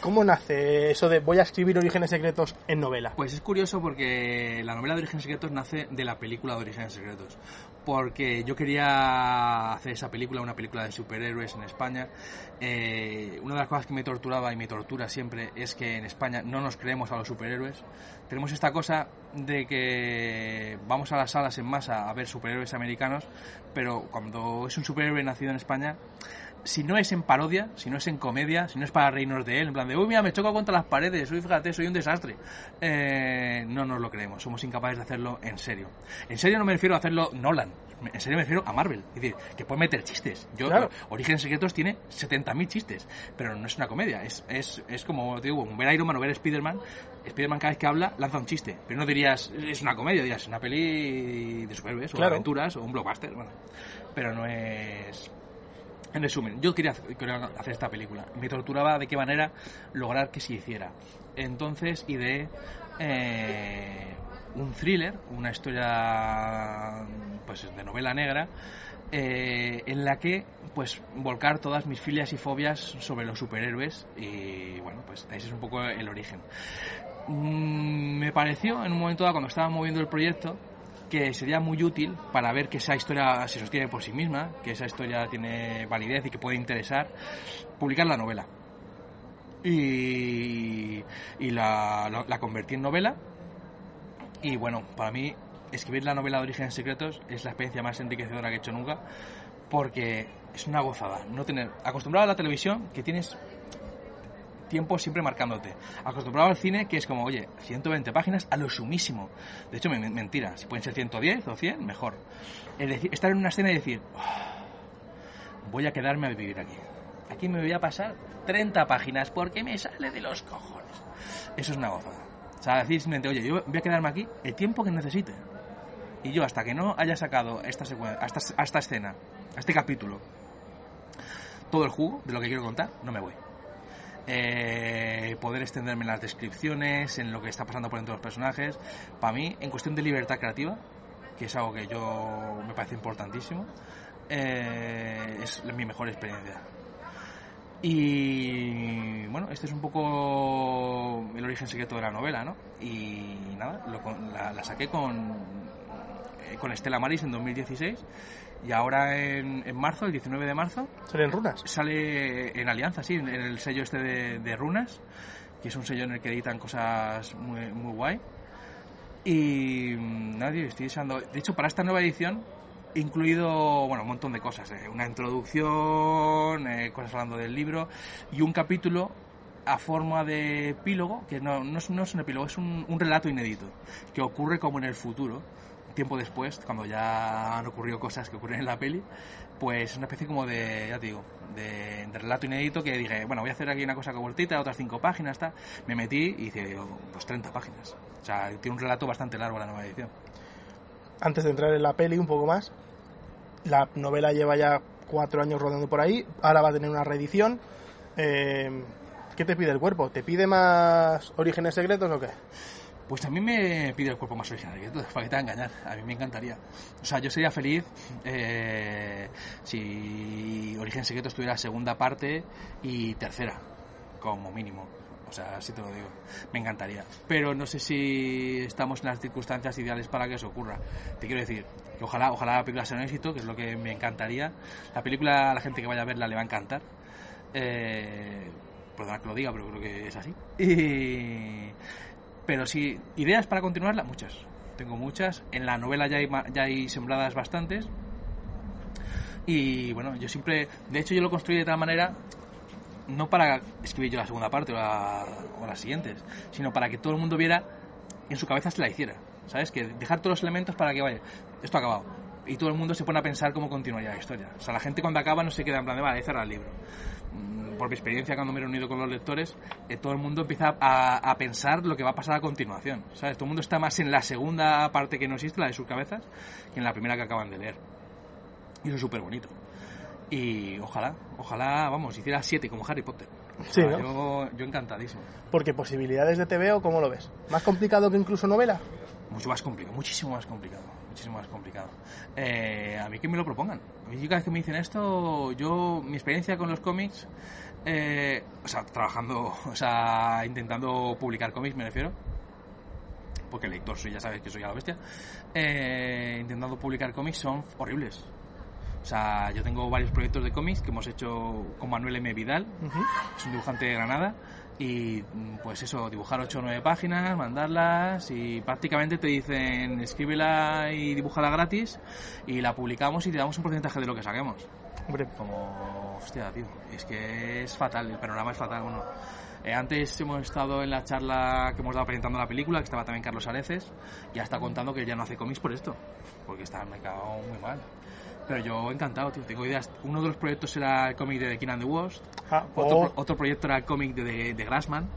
¿Cómo nace eso de voy a escribir Orígenes Secretos en novela? Pues es curioso porque la novela de Orígenes Secretos nace de la película de Orígenes Secretos. Porque yo quería hacer esa película, una película de superhéroes en España. Eh, una de las cosas que me torturaba y me tortura siempre es que en España no nos creemos a los superhéroes. Tenemos esta cosa de que vamos a las salas en masa a ver superhéroes americanos, pero cuando es un superhéroe nacido en España, si no es en parodia, si no es en comedia, si no es para reírnos de él, en plan de, uy, mira, me choco contra las paredes, uy, fíjate, soy un desastre, eh, no nos lo creemos, somos incapaces de hacerlo en serio. En serio no me refiero a hacerlo Nolan, en serio me refiero a Marvel, es decir, que puede meter chistes. Yo, Claro. Orígenes Secretos tiene 70.000 chistes, pero no es una comedia, es, es, es como, te digo, ver Iron Man o ver Spider-Man, Spider-Man cada vez que habla lanza un chiste, pero no dirías, es una comedia, dirías, es una peli de superhéroes, o de Claro. aventuras, o un blockbuster, bueno, pero no es... En resumen, yo quería, hacer esta película. Me torturaba de qué manera lograr que se hiciera. Entonces ideé eh, un thriller, una historia pues de novela negra, eh, en la que pues volcar todas mis filias y fobias sobre los superhéroes y bueno pues ese es un poco el origen. Mm, me pareció en un momento dado cuando estaba moviendo el proyecto que sería muy útil para ver que esa historia se sostiene por sí misma, que esa historia tiene validez y que puede interesar, publicar la novela. Y, y la, la- convertí en novela. Y bueno, para mí escribir la novela de Orígenes Secretos es la experiencia más enriquecedora que he hecho nunca, porque es una gozada no tener acostumbrado a la televisión que tienes tiempo siempre marcándote. Acostumbrado al cine que es como, oye, 120 páginas a lo sumísimo. De hecho, me- mentira, si pueden ser 110 o 100, mejor. Es decir, estar en una escena y decir, "Oh, voy a quedarme a vivir aquí. Aquí me voy a pasar 30 páginas porque me sale de los cojones. Eso es una gozada. O sea, decir simplemente, oye, yo voy a quedarme aquí el tiempo que necesite. Y yo, hasta que no haya sacado esta, a esta, a esta escena, a este capítulo, todo el jugo de lo que quiero contar, no me voy. Eh, poder extenderme en las descripciones, en lo que está pasando por dentro de los personajes. Para mí, en cuestión de libertad creativa, que es algo que yo me parece importantísimo, eh, es mi mejor experiencia. Y bueno, este es un poco el origen secreto de la novela, ¿no? Y nada, lo la, la saqué con, eh, con Estela Maris en 2016 y ahora en, en marzo, el 19 de marzo, ¿Salen runas? sale en Alianza, sí, en el sello este de, de Runas, que es un sello en el que editan cosas muy, muy guay. Y mm, nadie, estoy deseando. De hecho, para esta nueva edición he incluido, bueno, un montón de cosas. eh, Una introducción, eh, cosas hablando del libro y un capítulo a forma de epílogo, que no, no, es, no es un epílogo, es un, un relato inédito, que ocurre como en el futuro, tiempo después, cuando ya han ocurrido cosas que ocurren en la peli, pues es una especie como de, ya te digo, de, de relato inédito que dije, bueno, voy a hacer aquí una cosa cortita, otras cinco páginas, tal. Me metí y hice, pues 30 páginas. O sea, tiene un relato bastante largo la nueva edición. Antes de entrar en la peli un poco más, la novela lleva ya cuatro años rodando por ahí, ahora va a tener una reedición. Eh, ¿Qué te pide el cuerpo? ¿Te pide más orígenes secretos o qué? Pues a mí me pide el cuerpo más original que tú, para que te va engañar. A mí me encantaría. O sea, yo sería feliz eh, si Origen Secreto estuviera segunda parte y tercera, como mínimo. O sea, así te lo digo. Me encantaría. Pero no sé si estamos en las circunstancias ideales para que eso ocurra. Te quiero decir que ojalá, ojalá la película sea un éxito, que es lo que me encantaría. La película, a la gente que vaya a verla le va a encantar. Eh, perdona que lo diga, pero creo que es así. Y, pero sí, ideas para continuarla, muchas. Tengo muchas. En la novela ya hay, ya hay sembradas bastantes. Y bueno, yo siempre, de hecho yo lo construí de tal manera, no para escribir yo la segunda parte o, la- o las siguientes, sino para que todo el mundo viera, en su cabeza se la hiciera. ¿Sabes? Que dejar todos los elementos para que vaya, esto ha acabado. Y todo el mundo se pone a pensar cómo continuaría la historia. O sea, la gente cuando acaba no se queda en plan de, vale, cerrar el libro. Por mi experiencia cuando me he reunido con los lectores, eh, todo el mundo empieza a, a pensar lo que va a pasar a continuación. ¿Sabes? Todo el mundo está más en la segunda parte que no existe, la de sus cabezas, que en la primera que acaban de leer. Y eso es súper bonito. Y ojalá, ojalá, vamos, hiciera siete como Harry Potter. Sí, Ah, ¿no? yo, yo encantadísimo. Porque posibilidades de TVO, ¿cómo lo ves? ¿Más complicado que incluso novela? Mucho más complicado, muchísimo más complicado, muchísimo más complicado. Eh, a mí que me lo propongan. A mí cada vez que me dicen esto, yo, mi experiencia con los cómics, eh, o sea, trabajando, o sea, intentando publicar cómics, me refiero, porque lector soy, ya sabes que soy a la bestia, eh, intentando publicar cómics son horribles. O sea, yo tengo varios proyectos de cómics que hemos hecho con Manuel M. Vidal, es un dibujante de Granada y mm, pues eso, dibujar 8 o 9 páginas, mandarlas y prácticamente te dicen escríbela y dibújala gratis y la publicamos y te damos un porcentaje de lo que saquemos. Hombre, Como, hostia, tío, es que es fatal, el panorama es fatal. Bueno, eh, antes hemos estado en la charla que hemos dado presentando la película, que estaba también Carlos Areces, ya está contando que ya no hace cómics por esto, porque está el mercado muy mal. Pero yo encantado, tío, tengo ideas. Uno de los proyectos era el cómic de The King and the Worst, ah, otro, oh, pro- otro proyecto era el cómic de, de, de Grassman.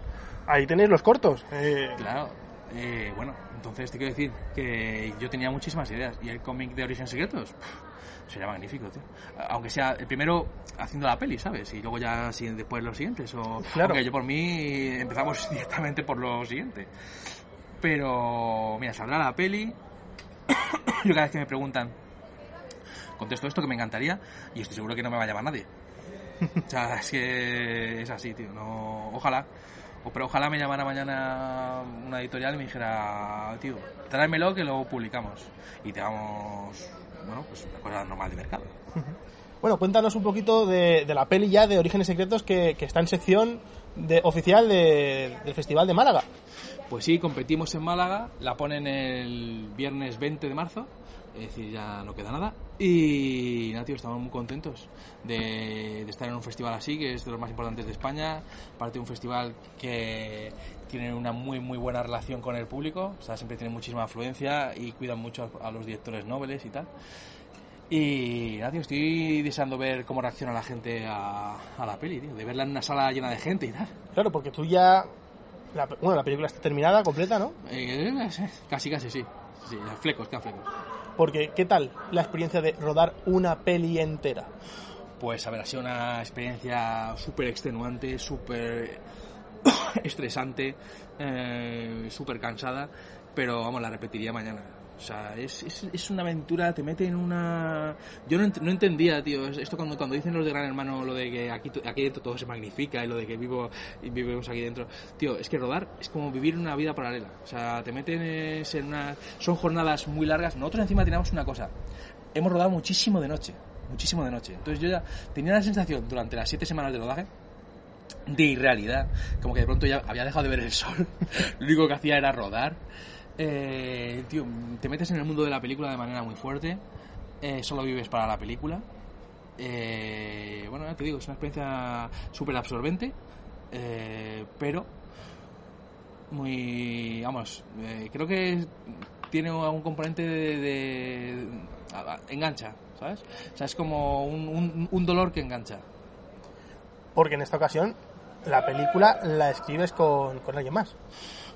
ahí tenéis los cortos. Eh, Claro. Eh, bueno, entonces te quiero decir que yo tenía muchísimas ideas. Y el cómic de Origen Secretos pff, sería magnífico, tío. Aunque sea el primero haciendo la peli, ¿sabes? Y luego ya después los siguientes. O, Claro. Aunque yo por mí empezamos directamente por lo siguiente. Pero, mira, saldrá la peli. yo cada vez que me preguntan, contesto esto que me encantaría y estoy seguro que no me va a llamar nadie. O sea, es que es así, tío. No, ojalá. O, pero ojalá me llamara mañana una editorial y me dijera, tío, tráemelo que lo publicamos. Y te damos, bueno, pues una cosa normal de mercado. Bueno, cuéntanos un poquito de, de la peli ya de Orígenes Secretos que, que está en sección de, oficial de- del Festival de Málaga. Pues sí, competimos en Málaga, la ponen el viernes 20 de marzo. Es decir, ya no queda nada. Y nada, tío, estamos muy contentos de, de estar en un festival así, que es de los más importantes de España, parte de un festival que tiene una muy muy buena relación con el público, o sea, siempre tiene muchísima afluencia y cuidan mucho a, a los directores nobles y tal. Y nada, tío, estoy deseando ver cómo reacciona la gente a, a la peli, tío, de verla en una sala llena de gente y tal. Claro, porque tú ya. La, bueno, la película está terminada, completa, ¿no? Eh, casi, casi sí. Sí, flecos, quedan flecos. Porque, ¿qué tal la experiencia de rodar una peli entera? Pues, a ver, ha sido una experiencia súper extenuante, súper estresante, eh, súper cansada, pero vamos, la repetiría mañana. O sea, es, es, es, una aventura, te mete en una... Yo no, ent no, entendía, tío, esto cuando, cuando dicen los de Gran Hermano, lo de que aquí, aquí dentro todo se magnifica y lo de que vivo y vivimos aquí dentro. Tío, es que rodar es como vivir una vida paralela. O sea, te meten en una... Son jornadas muy largas. Nosotros encima teníamos una cosa. Hemos rodado muchísimo de noche. Muchísimo de noche. Entonces yo ya tenía la sensación durante las siete semanas de rodaje de irrealidad. Como que de pronto ya había dejado de ver el sol. lo único que hacía era rodar. Eh, tío, te metes en el mundo de la película de manera muy fuerte. Eh, solo vives para la película. Eh, bueno, ya te digo, es una experiencia súper absorbente. eh, pero muy. Vamos, eh, creo que tiene algún componente de. engancha, ¿sabes? O sea, es como un, un- dolor que engancha. Porque en esta ocasión la película la escribes con alguien más.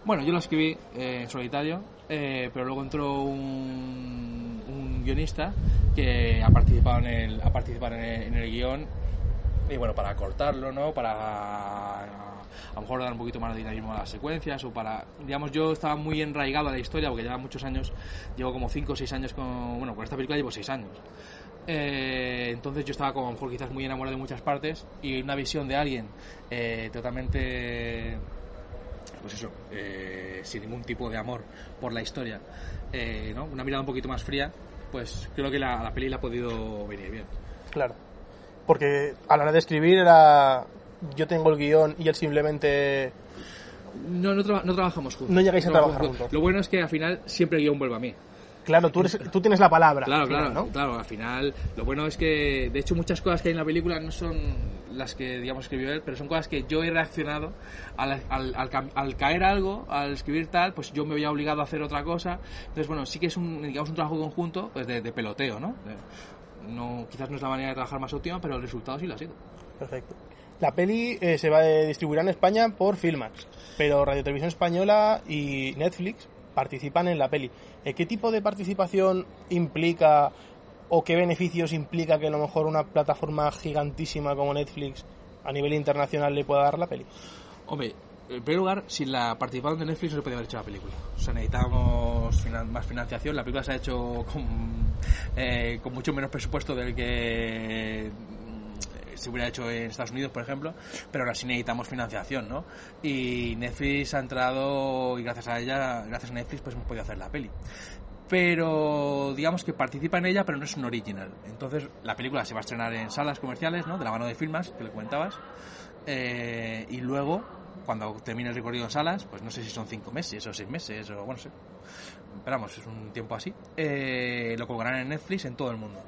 Bueno, yo lo escribí eh, en solitario, eh, pero luego entró un, guionista que ha participado en el, ha participado en el, en guion y bueno, para cortarlo, ¿no? Para a lo mejor dar un poquito más de dinamismo a las secuencias o para, digamos, yo estaba muy enraigado a la historia porque lleva muchos años, llevo como 5 o 6 años con, bueno, con esta película llevo 6 años. Eh, entonces yo estaba como a lo mejor quizás muy enamorado de muchas partes y una visión de alguien totalmente pues eso, eh, sin ningún tipo de amor por la historia, eh, ¿no? una mirada un poquito más fría, pues creo que la, la peli la ha podido venir bien. Claro. Porque a la hora de escribir era. Yo tengo el guion y él simplemente. No, no, no trabajamos juntos. No llegáis a trabajar juntos. Lo bueno es que al final siempre el guion vuelve a mí. Claro, tú, eres- tú tienes la palabra. Claro, al final, claro, ¿no? claro. Al final, lo bueno es que, de hecho, muchas cosas que hay en la película no son las que, digamos, escribió él, pero son cosas que yo he reaccionado al, al, al al caer algo, al escribir tal, pues yo me había obligado a hacer otra cosa. Entonces, bueno, sí que es un, digamos, un trabajo conjunto, pues de, de peloteo, ¿no? No quizás no es la manera de trabajar más óptima, pero el resultado sí lo ha sido. Perfecto. La peli eh, se va a distribuir en España por Filmax, pero Radio Televisión Española y Netflix participan en la peli. Eh, ¿Qué tipo de participación implica o qué beneficios implica que a lo mejor una plataforma gigantísima como Netflix a nivel internacional le pueda dar la peli? Hombre, en primer lugar, sin la participación de Netflix no se podía haber hecho la película. O sea, necesitábamos finan- más financiación. La película se ha hecho con, eh, con mucho menos presupuesto del que se hubiera hecho en Estados Unidos, por ejemplo, pero aún así necesitamos financiación, ¿no? Y Netflix ha entrado, y gracias a ella, gracias a Netflix, pues hemos podido hacer la peli pero digamos que participa en ella, pero no es un original. Entonces la película se va a estrenar en salas comerciales, ¿no? De la mano de Filmas, que le comentabas, Eh, y luego, cuando termine el recorrido en salas, pues no sé si son cinco meses o seis meses o bueno. Esperamos, es un tiempo así. eh, lo colgarán en Netflix en todo el mundo.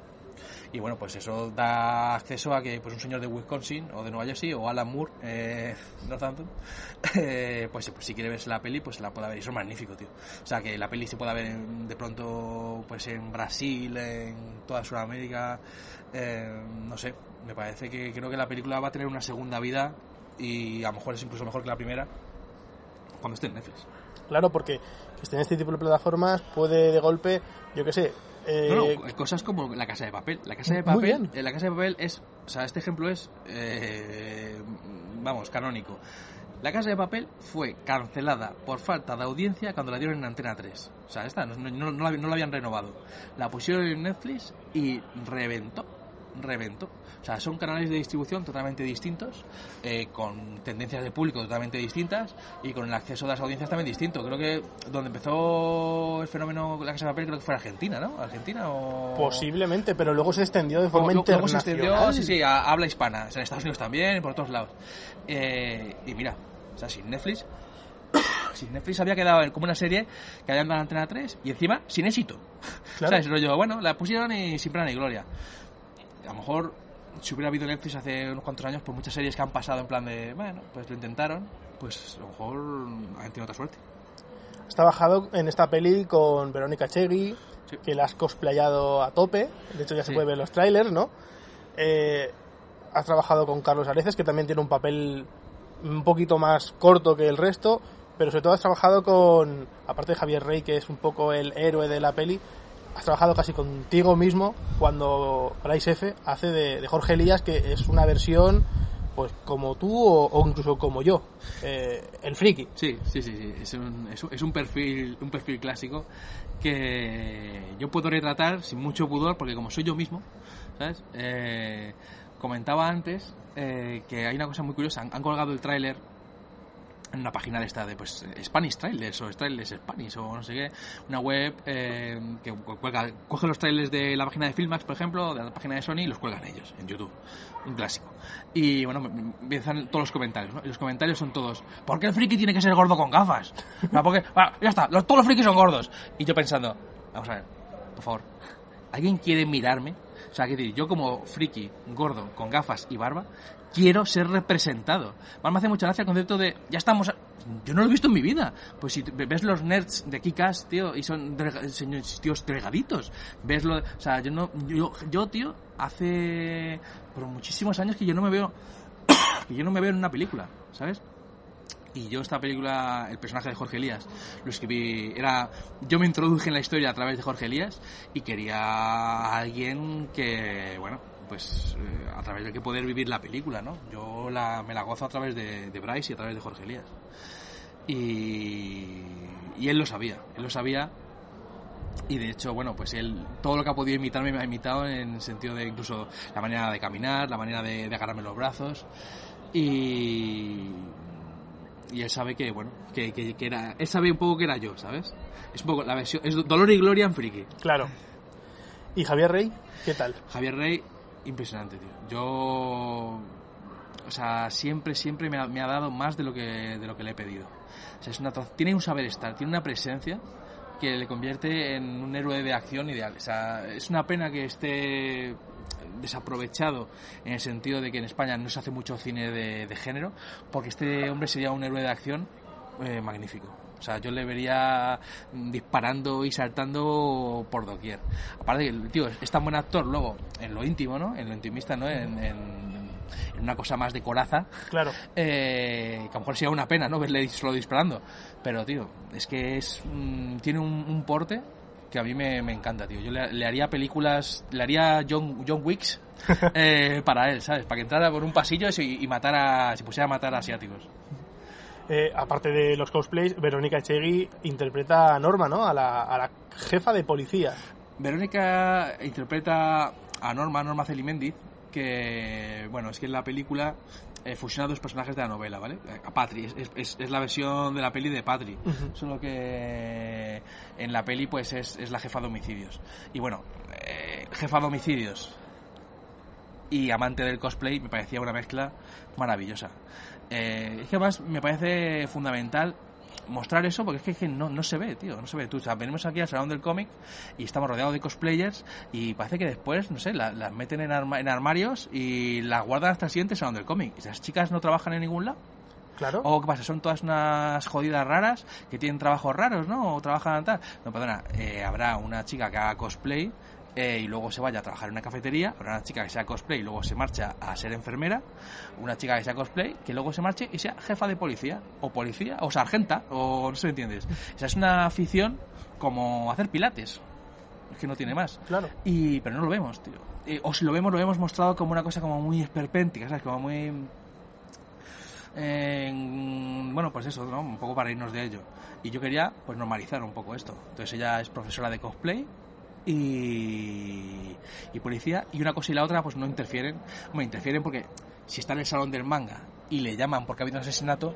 Y bueno, pues eso da acceso a que pues un señor de Wisconsin o de Nueva Jersey o Alan Moore, eh, Northampton, eh, pues, pues si quiere verse la peli, pues la pueda ver. Y eso es magnífico, tío. O sea, que la peli se pueda ver en- de pronto pues en Brasil, en toda Sudamérica, eh, no sé. Me parece que creo que la película va a tener una segunda vida y a lo mejor es incluso mejor que la primera cuando esté en Netflix. Claro, porque que esté en este tipo de plataformas puede de golpe, yo qué sé, eh, No, no, cosas como la casa de papel. La casa de papel, eh, la casa de papel es, o sea, este ejemplo es, eh, vamos, canónico. La casa de papel fue cancelada por falta de audiencia cuando la dieron en Antena 3. O sea, esta no, no, no la, no la habían renovado. La pusieron en Netflix y reventó. Reventó. O sea, son canales de distribución totalmente distintos, eh, con tendencias de público totalmente distintas y con el acceso de las audiencias también distinto. Creo que donde empezó el fenómeno la casa de papel creo que fue Argentina, ¿no? Argentina o... posiblemente, pero luego se extendió de forma Luego- luego se internacional. extendió, sí, sí, a habla hispana, en Estados Unidos también, por todos lados. Eh, y mira, o sea, sin Netflix, sí, Netflix había quedado como una serie que habían dado en Antena 3 y encima sin éxito. Claro. ¿Sabes? Rollo, bueno, la pusieron y sin pena ni gloria. A lo mejor, si hubiera habido Netflix hace unos cuantos años, pues muchas series que han pasado en plan de, bueno, pues lo intentaron, pues a lo mejor han tenido otra suerte. Has trabajado en esta peli con Verónica Chegui, Sí. que la has cosplayado a tope. De hecho, ya se Sí. puede ver los trailers, ¿no? Eh, has trabajado con Carlos Areces, que también tiene un papel un poquito más corto que el resto. Pero sobre todo has trabajado con, aparte de Javier Rey, que es un poco el héroe de la peli, has trabajado casi contigo mismo cuando Bryce F hace de, Jorge Elías, que es una versión pues como tú o, incluso como yo, eh, el friki. Sí, sí, sí, sí. Es un perfil, un perfil clásico que yo puedo retratar sin mucho pudor, porque como soy yo mismo, ¿sabes? Eh, comentaba antes eh, que hay una cosa muy curiosa. Han, han colgado el tráiler en una página de esta de pues Spanish Trailers o Trailers Spanish o no sé qué, una web eh, que cuelga, coge los trailers de la página de Filmax, por ejemplo, de la página de Sony y los cuelgan ellos en YouTube, un clásico. Y bueno, empiezan todos los comentarios, ¿no? Y los comentarios son todos, ¿por qué el friki tiene que ser gordo con gafas? Porque, bueno, ya está, los- todos los frikis son gordos. Y yo pensando, vamos a ver, por favor, ¿alguien quiere mirarme? O sea, que decir, yo como friki, gordo, con gafas y barba, quiero ser representado. Me hace mucha gracia el concepto de, ya estamos... a- Yo no lo he visto en mi vida. Pues si ves los nerds de Kikas, tío, y son tíos delgaditos. Ves lo... O sea, yo no... Yo, yo, tío, hace... Por muchísimos años que yo no me veo... que yo no me veo en una película, ¿sabes? Y yo esta película, el personaje de Jorge Elías, lo escribí, era, yo me introduje en la historia a través de Jorge Elías y quería a alguien que, bueno, pues eh, a través de que poder vivir la película, ¿no? Yo la, me la gozo a través de, de Bryce y a través de Jorge Elías. Y, y él lo sabía, él lo sabía y de hecho, bueno, pues él, todo lo que ha podido imitarme me ha imitado en el sentido de incluso la manera de caminar, la manera de, de agarrarme los brazos. Y, y él sabe que, bueno, que, que- que era, él sabe un poco que era yo, ¿sabes? Es un poco la versión, es Dolor y Gloria en Friki. Claro. ¿Y Javier Rey? ¿Qué tal? Javier Rey, impresionante, tío. Yo, o sea, siempre, siempre me ha, me ha dado más de lo que, de lo que le he pedido. O sea, es una, tiene un saber estar, tiene una presencia que le convierte en un héroe de acción ideal. O sea, es una pena que esté desaprovechado en el sentido de que en España no se hace mucho cine de, de género, porque este hombre sería un héroe de acción eh, magnífico. O sea, yo le vería disparando y saltando por doquier. Aparte que el tío es tan buen actor luego en lo íntimo, ¿no? En lo intimista, ¿no? En, en- en una cosa más de coraza. Claro. Eh, que a lo mejor sería una pena, ¿no? Verle solo disparando. Pero, tío, es que es mm, tiene un, un porte que a mí me, me encanta, tío. Yo le, le haría películas, le haría John, John Wicks eh, para él, ¿sabes? Para que entrara por un pasillo y, y matara, se pusiera a matar a asiáticos. Eh, aparte de los cosplays, Verónica Chegui interpreta a Norma, ¿no? A la, a la jefa de policía. Verónica interpreta a Norma, Norma Celimendi, que, bueno, es que en la película eh, fusiona dos personajes de la novela, ¿vale? A Patri, es, es- es la versión de la peli de Patri, solo que en la peli pues es, es la jefa de homicidios. Y bueno, eh, jefa de homicidios y amante del cosplay me parecía una mezcla maravillosa. Eh, es que además me parece fundamental mostrar eso porque es que, es que no, no se ve, tío, no se ve. Tú, o sea, venimos aquí al salón del cómic y estamos rodeados de cosplayers y parece que después, no sé, la- las meten en, arma- en armarios y las guardan hasta el siguiente salón del cómic. ¿Y ¿Esas chicas no trabajan en ningún lado? Claro. ¿O qué pasa? ¿Son todas unas jodidas raras que tienen trabajos raros, no? ¿O trabajan tal? No, perdona, eh, habrá una chica que haga cosplay eh, y luego se vaya a trabajar en una cafetería, una chica que sea cosplay y luego se marcha a ser enfermera, una chica que sea cosplay que luego se marche y sea jefa de policía, o policía, o sargenta, o no sé si entiendes. O sea, es una afición como hacer pilates. Es que no tiene más. Claro. Y, pero no lo vemos, tío. Eh, o si lo vemos, lo vemos mostrado como una cosa como muy esperpéntica, ¿sabes? Como muy... eh, bueno, pues eso, ¿no? Un poco para irnos de ello. Y yo quería, pues, normalizar un poco esto. Entonces ella es profesora de cosplay y, y policía. Y una cosa y la otra, pues, no interfieren. Bueno, interfieren porque si está en el salón del manga y le llaman porque ha habido un asesinato,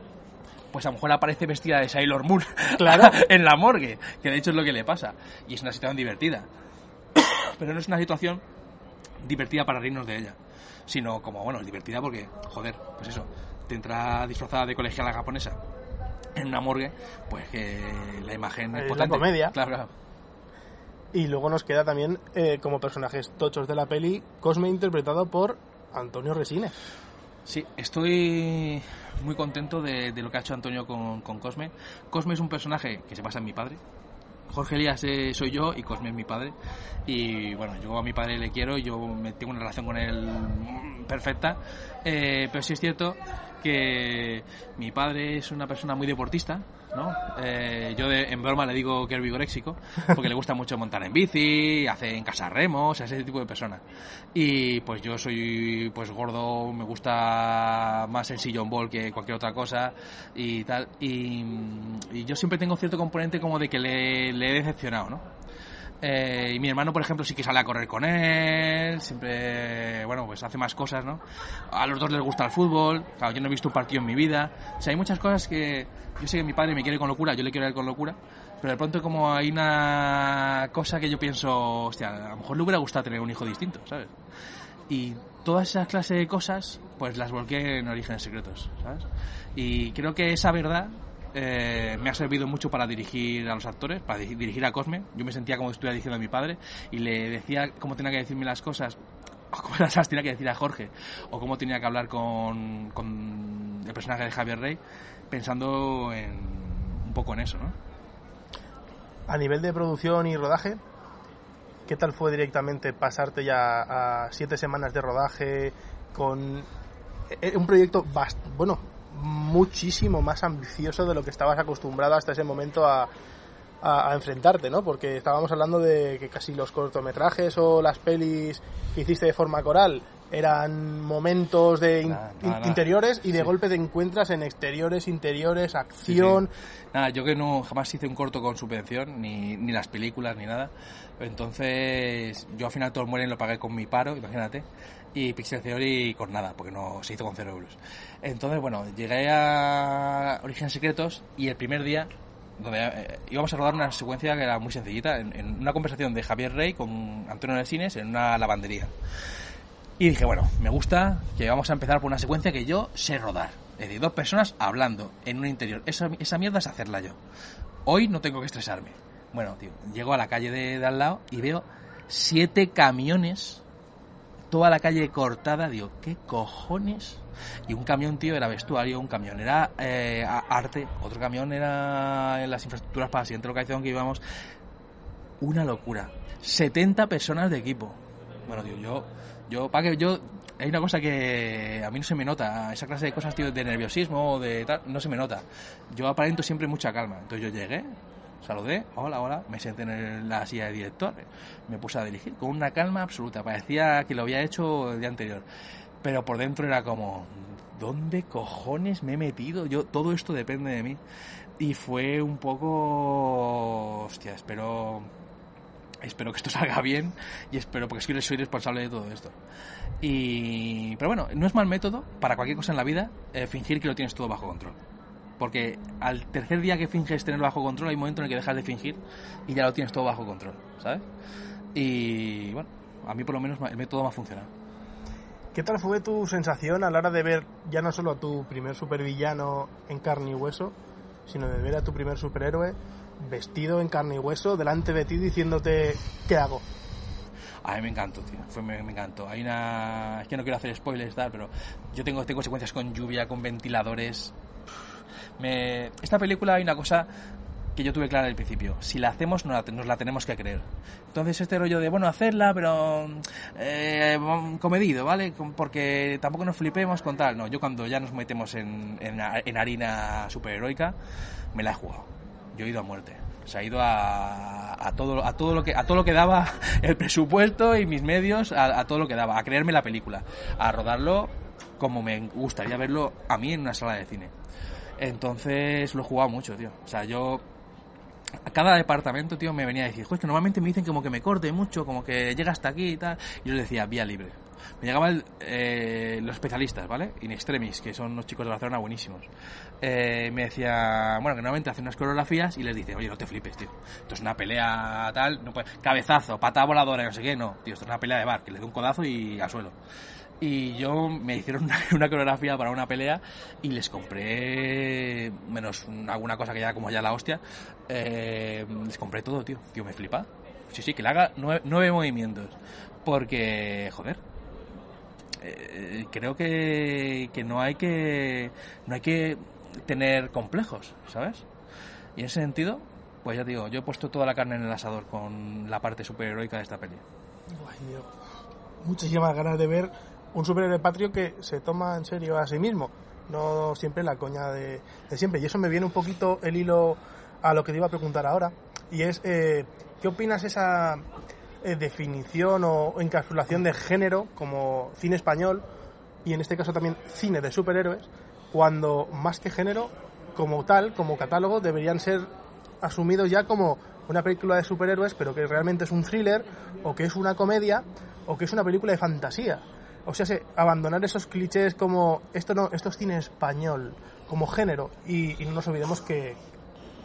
pues a lo mejor aparece vestida de Sailor Moon Claro. en la morgue, que de hecho es lo que le pasa. Y es una situación divertida. Pero no es una situación divertida para reírnos de ella, sino como, bueno, divertida porque, joder, pues eso, te entra disfrazada de colegiala japonesa en una morgue, pues que la imagen es, Es la potente. comedia. Claro, claro. Y luego nos queda también eh, como personajes tochos de la peli Cosme interpretado por Antonio Resines. Sí, estoy muy contento de, de lo que ha hecho Antonio con, con Cosme. Cosme es un personaje que se basa en mi padre. Jorge Elías eh, soy yo y Cosme es mi padre. Y bueno, yo a mi padre le quiero, yo me tengo una relación con él perfecta. Eh, pero sí es cierto que mi padre es una persona muy deportista, ¿no? Eh, yo de- en broma le digo que es vigoréxico, porque le gusta mucho montar en bici, hace en casa remos, es ese tipo de persona. Y pues yo soy pues gordo, me gusta más el sillón ball que cualquier otra cosa y tal. Y, y yo siempre tengo cierto componente como de que le, le he decepcionado, ¿no? Eh, y mi hermano, por ejemplo, sí que sale a correr con él, siempre, bueno, pues hace más cosas, ¿no? A los dos les gusta el fútbol, claro, yo no he visto un partido en mi vida. O sea, hay muchas cosas que yo sé que mi padre me quiere con locura, yo le quiero él con locura, pero de pronto como hay una cosa que yo pienso, hostia, a lo mejor le hubiera gustado tener un hijo distinto, ¿sabes? Y todas esas clases de cosas, pues las volqué en Orígenes Secretos, ¿sabes? Y creo que esa verdad eh, me ha servido mucho para dirigir a los actores, para di- dirigir a Cosme. Yo me sentía como si estuviera dirigiendo a mi padre y le decía cómo tenía que decirme las cosas, o cómo las tenía que decir a Jorge, o cómo tenía que hablar con, con el personaje de Javier Rey, pensando en, un poco en eso, ¿no? A nivel de producción y rodaje, ¿qué tal fue directamente pasarte ya a siete semanas de rodaje con eh, un proyecto bast- bueno, muchísimo más ambicioso de lo que estabas acostumbrado hasta ese momento a, a- a enfrentarte, ¿no? Porque estábamos hablando de que casi los cortometrajes o las pelis que hiciste de forma coral eran momentos de in- Nada, in- nada, nada. interiores y de Sí. golpe te encuentras en exteriores, interiores, acción. Nada, yo que no jamás hice un corto con subvención, ni, ni las películas, ni nada. Entonces, yo al final todo el mueren lo pagué con mi paro, imagínate. Y Pixel Theory con nada, porque no se hizo con cero euros. Entonces, bueno, llegué a Orígenes Secretos y el primer día, donde eh, íbamos a rodar una secuencia que era muy sencillita, en, en una conversación de Javier Rey con Antonio Resines en una lavandería. Y dije, bueno, me gusta que vamos a empezar por una secuencia que yo sé rodar. Es decir, dos personas hablando en un interior. Esa, esa mierda es hacerla yo. Hoy no tengo que estresarme. Bueno, tío, llego a la calle de, de al lado y veo siete camiones, toda la calle cortada. Digo, ¿qué cojones? Y un camión, tío, era vestuario, un camión era eh, arte, otro camión era las infraestructuras para la siguiente localización que íbamos. Una locura. 70 personas de equipo. Bueno, tío, yo, yo, para que yo, hay una cosa que a mí no se me nota, esa clase de cosas, tío, de nerviosismo o de tal, no se me nota. Yo aparento siempre mucha calma. Entonces yo llegué, saludé, hola, hola, me senté en la silla de director, me puse a dirigir con una calma absoluta. Parecía que lo había hecho el día anterior. Pero por dentro era como, ¿dónde cojones me he metido? Yo, todo esto depende de mí. Y fue un poco, hostia, espero espero que esto salga bien y espero porque soy, soy responsable de todo esto y pero bueno no es mal método para cualquier cosa en la vida eh, fingir que lo tienes todo bajo control porque al tercer día que finges tenerlo bajo control hay un momento en el que dejas de fingir y ya lo tienes todo bajo control ¿sabes? y bueno a mí por lo menos el método me ha funcionado ¿Qué tal fue tu sensación a la hora de ver ya no solo a tu primer supervillano en carne y hueso, sino de ver a tu primer superhéroe vestido en carne y hueso delante de ti diciéndote ¿qué hago? A mí me encantó, tío. Fue, me, me encantó. Hay una. Es que no quiero hacer spoilers, tal, pero yo tengo, tengo secuencias con lluvia, con ventiladores. Me... Esta película hay una cosa que yo tuve clara al principio. Si la hacemos, nos la, nos la tenemos que creer. Entonces, este rollo de, bueno, hacerla, pero. Eh, comedido, ¿vale? Porque tampoco nos flipemos con tal. No, yo cuando ya nos metemos en, en, en harina superheroica, me la he jugado. Yo he ido a muerte. Se ha ido a, a todo a todo lo que a todo lo que daba el presupuesto y mis medios a, a todo lo que daba a creerme la película a rodarlo como me gustaría verlo a mí en una sala de cine entonces lo he jugado mucho tío o sea yo a cada departamento, tío, me venía a decir, joder, que normalmente me dicen como que me corte mucho, como que llega hasta aquí y tal. Y yo les decía, vía libre. Me llegaban eh, los especialistas, ¿vale? In extremis, que son unos chicos de Barcelona buenísimos. Eh, me decía, bueno, que normalmente hacen unas coreografías y les dice, oye, no te flipes, tío. Esto es una pelea tal, no puede- cabezazo, patada voladora, no sé qué, no. Tío, esto es una pelea de bar, que le dé un codazo y al suelo. Y yo me hicieron una, coreografía para una pelea y les compré, menos alguna cosa que ya como ya la hostia, eh, les compré todo, tío. Tío, me flipa. Sí, sí, que le haga nueve, movimientos. Porque, joder, eh, creo que, que no hay que no hay que tener complejos, ¿sabes? Y en ese sentido, pues ya digo, yo he puesto toda la carne en el asador con la parte superheroica de esta peli. Muchísimas ganas de ver un superhéroe patrio que se toma en serio a sí mismo, no siempre la coña de, siempre. Y eso me viene un poquito el hilo a lo que te iba a preguntar ahora, y es, eh, ¿qué opinas esa eh, definición o encapsulación de género como cine español, y en este caso también cine de superhéroes, cuando más que género, como tal, como catálogo, deberían ser asumidos ya como una película de superhéroes, pero que realmente es un thriller, o que es una comedia, o que es una película de fantasía. O sea, abandonar esos clichés como esto no, esto es cine español, como género, y, no nos olvidemos que,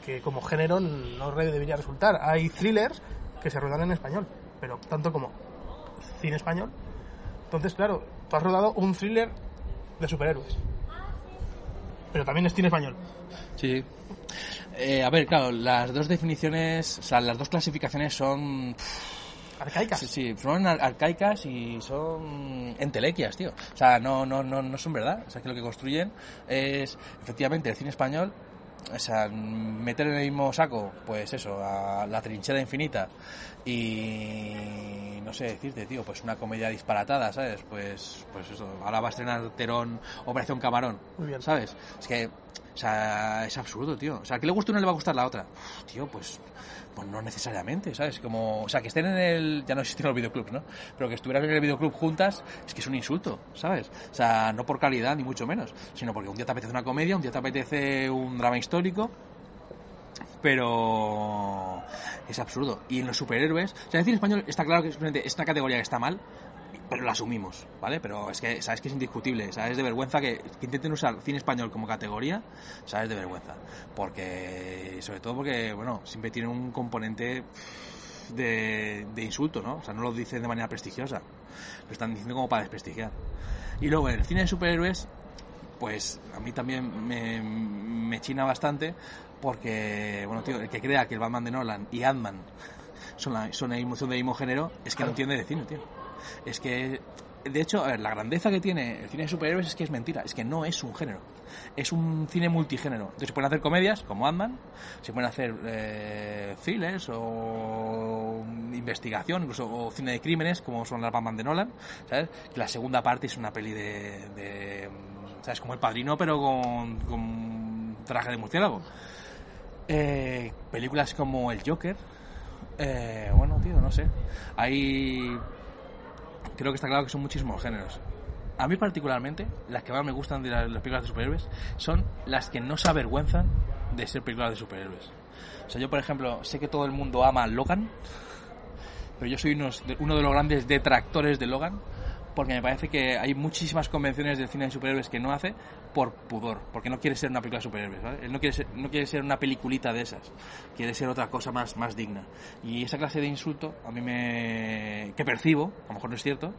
que, como género no debería resultar. Hay thrillers que se rodan en español, pero tanto como cine español. Entonces, claro, tú has rodado un thriller de superhéroes, pero también es cine español. Sí. Eh, a ver, claro, las dos definiciones, o sea, las dos clasificaciones son arcaicas. Sí, sí, son arcaicas y son entelequias, tío. O sea, no, no, no, no son verdad. O sea, que lo que construyen es efectivamente el cine español. O sea, meter en el mismo saco, pues eso, a la trinchera infinita y no sé decirte, tío, pues una comedia disparatada, ¿sabes? Pues, pues eso, ahora va a estrenar Terón Operación Camarón, Muy bien. ¿sabes? Es que, o sea, es absurdo, tío. O sea, que le gusta uno le va a gustar la otra. tío, pues pues no necesariamente, ¿sabes? Como, o sea, que estén en el, ya no existen los videoclubs, ¿no? Pero que estuvieran en el videoclub juntas, es que es un insulto, ¿sabes? O sea, no por calidad, ni mucho menos, sino porque un día te apetece una comedia, un día te apetece un drama histórico, pero es absurdo. Y en los superhéroes, o sea, decir en español está claro que es una categoría que está mal, pero lo asumimos, ¿vale? Pero es que, ¿sabes que es indiscutible? ¿Sabes de vergüenza que, intenten usar cine español como categoría? ¿Sabes de vergüenza? Porque, sobre todo porque, bueno, siempre tiene un componente de, de insulto, ¿no? O sea, no lo dicen de manera prestigiosa, lo están diciendo como para desprestigiar. Y luego, el cine de superhéroes, pues a mí también me, me china bastante porque, bueno, tío, el que crea que el Batman de Nolan y Ant-Man son, la, son, son del mismo género, es que no entiende de cine, tío es que de hecho, la grandeza que tiene el cine de superhéroes es que es mentira, es que no es un género, es un cine multigénero. Entonces se pueden hacer comedias como Ant-Man, se pueden hacer eh, thrillers o investigación, incluso o cine de crímenes como son las Batman de Nolan, ¿sabes? Que la segunda parte es una peli de, ¿sabes? Como El Padrino pero con, con traje de murciélago. Eh, películas como El Joker, eh, bueno, tío, no sé. Hay creo que está claro que son muchísimos géneros. A mí particularmente, las que más me gustan de las, películas de superhéroes son las que no se avergüenzan de ser películas de superhéroes. O sea, yo por ejemplo, sé que todo el mundo ama Logan, pero yo soy uno de los grandes detractores de Logan porque me parece que hay muchísimas convenciones del cine de superhéroes que no hace por pudor, porque no quiere ser una película de superhéroes, Él no quiere ser, no quiere ser una peliculita de esas, quiere ser otra cosa más, más digna. Y esa clase de insulto, a mí me... que percibo, a lo mejor no es cierto,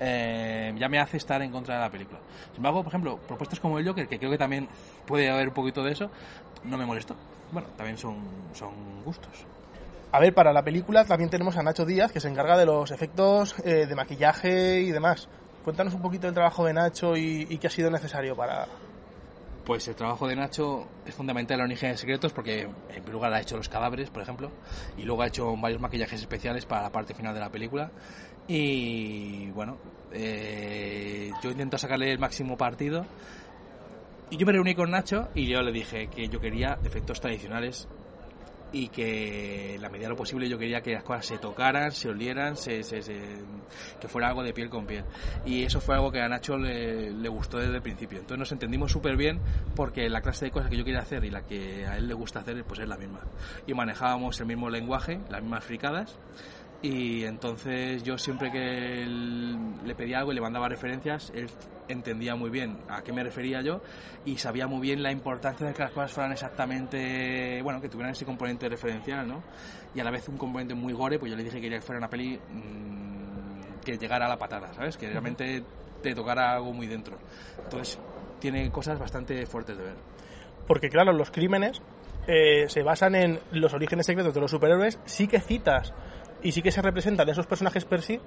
eh, ya me hace estar en contra de la película. Sin embargo, por ejemplo, propuestas como el Joker, que creo que también puede haber un poquito de eso, no me molesto. Bueno, también son, son gustos. A ver, para la película también tenemos a Nacho Díaz, que se encarga de los efectos eh, de maquillaje y demás. Cuéntanos un poquito del trabajo de Nacho y, qué ha sido necesario para... Pues el trabajo de Nacho es fundamental en Origen de Secretos porque en primer lugar ha hecho los cadáveres, por ejemplo, y luego ha hecho varios maquillajes especiales para la parte final de la película. Y bueno, eh, yo intento sacarle el máximo partido. Y yo me reuní con Nacho y yo le dije que yo quería efectos tradicionales y que en la medida de lo posible yo quería que las cosas se tocaran, se olieran, se, que fuera algo de piel con piel. Y eso fue algo que a Nacho le, le gustó desde el principio. Entonces nos entendimos súper bien porque la clase de cosas que yo quería hacer y la que a él le gusta hacer pues es la misma. Y manejábamos el mismo lenguaje, las mismas fricadas y entonces yo siempre que le pedía algo y le mandaba referencias, él entendía muy bien a qué me refería yo y sabía muy bien la importancia de que las cosas fueran exactamente, bueno, que tuvieran ese componente referencial, ¿no? Y a la vez un componente muy gore, pues yo le dije que quería que fuera una peli mm, que llegara a la patada, ¿sabes? Que realmente te tocara algo muy dentro. Entonces, tiene cosas bastante fuertes de ver. Porque claro, los crímenes eh, se basan en los orígenes secretos de los superhéroes, sí que citas y sí que se representan esos personajes per sí,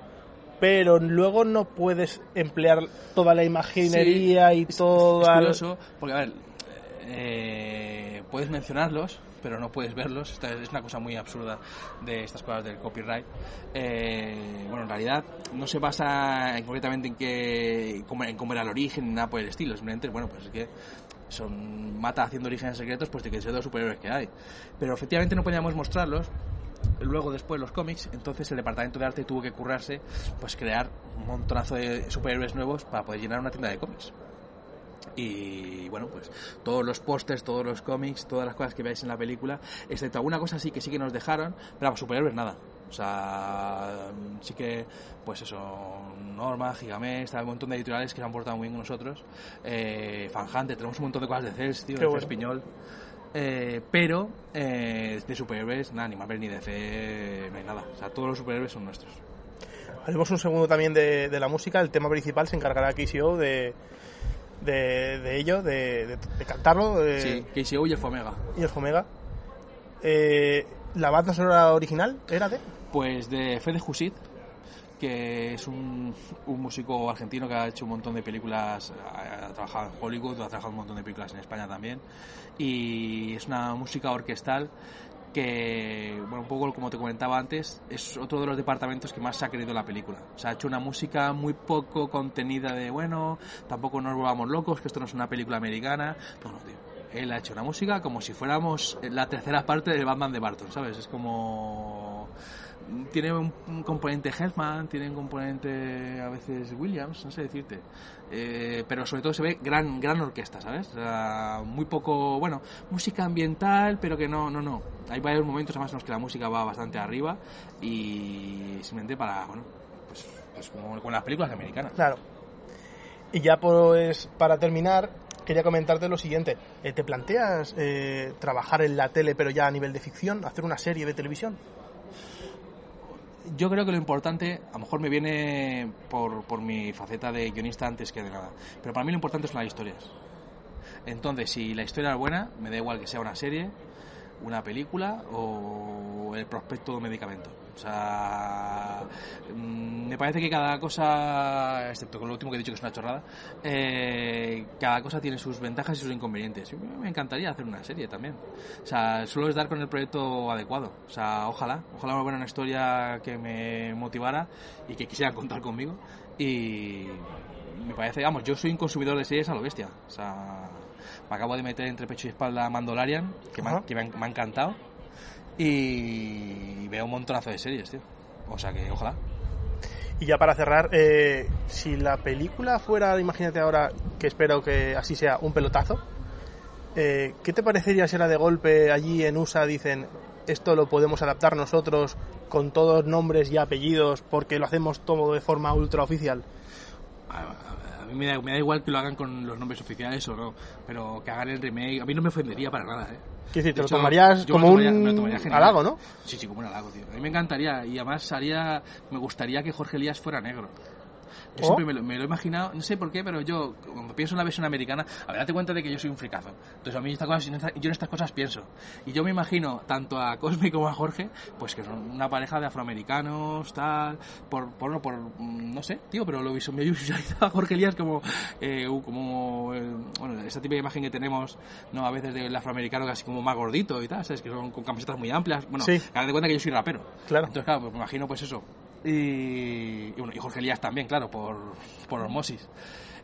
pero luego no puedes emplear toda la imaginería y Es- toda... Es curioso, porque a ver, eh, puedes mencionarlos, pero no puedes verlos. Esta es una cosa muy absurda de estas cosas del copyright. Eh, bueno, en realidad no se basa en- concretamente en que en cómo era el origen ni nada por el estilo. Simplemente, bueno, pues es que son mata haciendo orígenes secretos, pues de que son los superhéroes que hay. Pero efectivamente no podíamos mostrarlos. Luego después los cómics, entonces el departamento de arte tuvo que currarse, pues crear un montonazo de superhéroes nuevos para poder llenar una tienda de cómics. Y bueno, pues todos los pósters, todos los cómics, todas las cosas que veáis en la película, excepto alguna cosa sí que sí que nos dejaron, pero vamos, superhéroes nada. O sea, sí que, pues eso, Norma, Gigamesh, hay un montón de editoriales que se han portado muy bien con nosotros. Eh, Fan Hunter, tenemos un montón de cosas de CES, tío, de bueno. CES Piñol. Eh, pero eh, de superhéroes, nada, ni Marvel ni DC, no hay nada. O sea, todos los superhéroes son nuestros. Haremos un segundo también de, de la música. El tema principal se encargará KCO de, de, de ello, de, de- de cantarlo. Sí, Casey O y el Fomega. Y el Omega. Eh, la banda sonora original era de. Pues de Fede Husid, que es un, un músico argentino que ha hecho un montón de películas, ha, ha trabajado en Hollywood, ha trabajado un montón de películas en España también, y es una música orquestal que, bueno, un poco como te comentaba antes, es otro de los departamentos que más se ha querido la película. O sea, ha hecho una música muy poco contenida de, bueno, tampoco nos volvamos locos, que esto no es una película americana. No, no, tío. Él ha hecho una música como si fuéramos la tercera parte de Batman de Barton, ¿sabes? Es como tiene un, componente Hellman, tiene un componente a veces Williams, no sé decirte. Eh, pero sobre todo se ve gran gran orquesta, ¿sabes? Muy poco, bueno, música ambiental, pero que no, no, no. Hay varios momentos además en los que la música va bastante arriba y simplemente para, bueno, pues, pues como con las películas americanas. Claro. Y ya pues para terminar, quería comentarte lo siguiente. Eh, ¿Te planteas eh, trabajar en la tele pero ya a nivel de ficción? ¿Hacer una serie de televisión? Yo creo que lo importante, a lo mejor me viene por, por mi faceta de guionista antes que de nada, pero para mí lo importante son las historias. Entonces, si la historia es buena, me da igual que sea una serie, una película o el prospecto de un medicamento. O sea, mm, me parece que cada cosa, excepto con lo último que he dicho que es una chorrada, eh, cada cosa tiene sus ventajas y sus inconvenientes. Me encantaría hacer una serie también. O sea, solo es dar con el proyecto adecuado. O sea, ojalá, ojalá me hubiera una historia que me motivara y que quisieran contar conmigo. Y me parece, vamos, yo soy un consumidor de series a lo bestia. O sea, me acabo de meter entre pecho y espalda Mandalorian, que, me que me, ha, me ha encantado. Y veo un montonazo de series, tío. O sea que ojalá. Y ya para cerrar, eh, si la película fuera, imagínate ahora, que espero que así sea, un pelotazo, eh, ¿qué te parecería si era de golpe allí en USA dicen esto lo podemos adaptar nosotros con todos nombres y apellidos porque lo hacemos todo de forma ultra oficial? Me da, me da igual que lo hagan con los nombres oficiales o no, pero que hagan el remake, a mí no me ofendería para nada, ¿eh? Quiero decir, te De lo hecho, tomarías como tomaría- un tomaría halago, ¿no? Sí, sí, como un halago, tío. A mí me encantaría y además haría, me gustaría que Jorge Elías fuera negro. Yo ¿Oh? siempre me lo, me lo he imaginado, no sé por qué, pero yo, cuando pienso en la versión americana, a ver, date cuenta de que yo soy un fricazo. Entonces, a mí estas cosas, yo en estas cosas pienso. Y yo me imagino tanto a Cosme como a Jorge, pues que son una pareja de afroamericanos, tal, por, por, no, por mm, no sé, tío, pero lo me visualizo a Jorge Elías como, eh, un- como eh, bueno, esa típica imagen que tenemos, ¿no? A veces del afroamericano casi como más gordito y tal, ¿sabes? Que son con camisetas muy amplias. Bueno, Sí. date cuenta que yo soy rapero. Claro. Entonces, claro, pues me imagino pues eso. Y, y bueno, y Jorge Elías también, claro, por, por osmosis.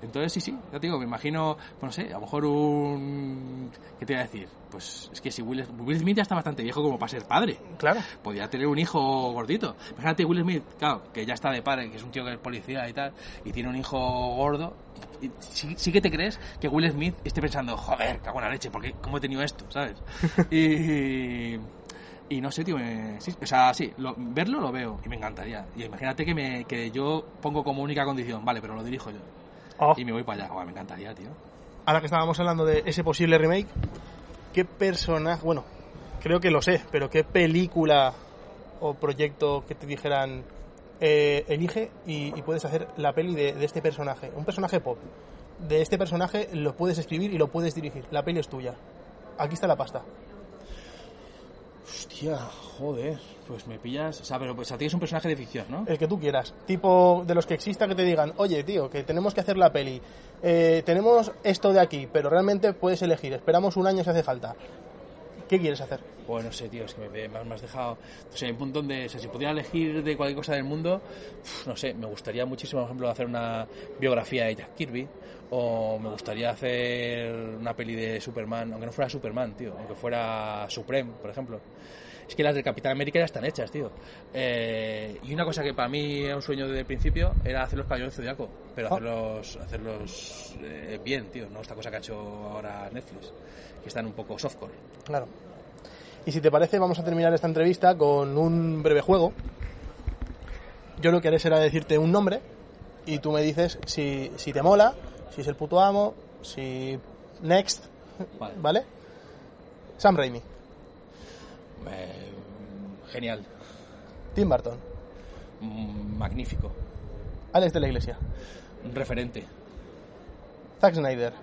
Entonces, sí, sí, ya te digo, me imagino, pues no sé, a lo mejor un... ¿Qué te iba a decir? Pues es que si Will, Will Smith ya está bastante viejo como para ser padre. Claro. Podría tener un hijo gordito. Imagínate Will Smith, claro, que ya está de padre, que es un tío que es policía y tal, y tiene un hijo gordo. Y sí, sí que te crees que Will Smith esté pensando, joder, cago en la leche, porque ¿cómo he tenido esto? ¿Sabes? y... Y no sé, tío, me- sí, o sea, sí, lo- verlo lo veo y me encantaría. Y imagínate que, me, que yo pongo como única condición, vale, pero lo dirijo yo. Oh, Y me voy para allá, me encantaría, tío. Ahora que estábamos hablando de ese posible remake, ¿qué personaje, bueno, creo que lo sé, pero qué película o proyecto que te dijeran eh, elige y, y puedes hacer la peli de, de este personaje, un personaje pop. De este personaje lo puedes escribir y lo puedes dirigir. La peli es tuya. Aquí está la pasta. Hostia, joder. Pues me pillas. O sea, pero pues a ti es un personaje de ficción, ¿no? El que tú quieras. Tipo de los que exista que te digan, oye, tío, que tenemos que hacer la peli. Eh, tenemos esto de aquí, pero realmente puedes elegir. Esperamos un año si hace falta. ¿Qué quieres hacer? Pues no sé, tío, es que me, me has dejado. O sea, un montón de. O sea, si pudiera elegir de cualquier cosa del mundo, no sé, me gustaría muchísimo, por ejemplo, hacer una biografía de Jack Kirby. O me gustaría hacer una peli de Superman, aunque no fuera Superman, tío, aunque fuera Supreme, por ejemplo. Es que las de Capitán América ya están hechas, tío. Eh, y una cosa que para mí era un sueño desde el principio era hacer los caballeros Zodiaco, pero Ah. hacerlos, hacerlos eh, bien, tío, no esta cosa que ha hecho ahora Netflix, que están un poco softcore. Claro. Y si te parece, vamos a terminar esta entrevista con un breve juego. Yo lo que haré será decirte un nombre y tú me dices si, si te mola, si es el puto amo, si next, Vale. ¿vale? Sam Raimi, Eh, genial, Tim Burton, Mm, magnífico, Alex de la Iglesia, un referente. Zack Snyder,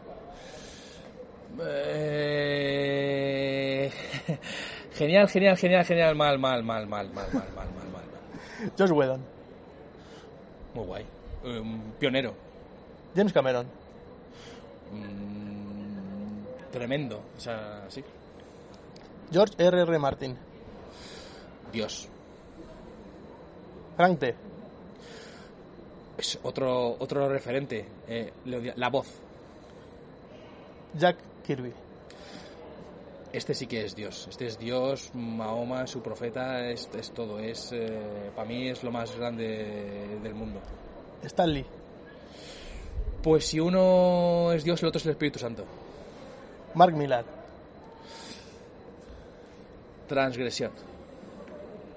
Eh, genial, genial, genial, genial, mal, mal, mal, mal, mal, mal, mal, mal, mal. Josh Whedon, Muy guay. Eh, pionero. James Cameron, Mm, tremendo. O sea, sí. George R. R. Martin, Dios. Frank T. Es otro, otro referente. Eh, la voz. Jack Kirby, Este sí que es Dios. Este es Dios, Mahoma, su profeta, es, es todo. Es, eh, para mí es lo más grande del mundo. Stan Lee, Pues si uno es Dios, el otro es el Espíritu Santo. Mark Millar, Transgresión.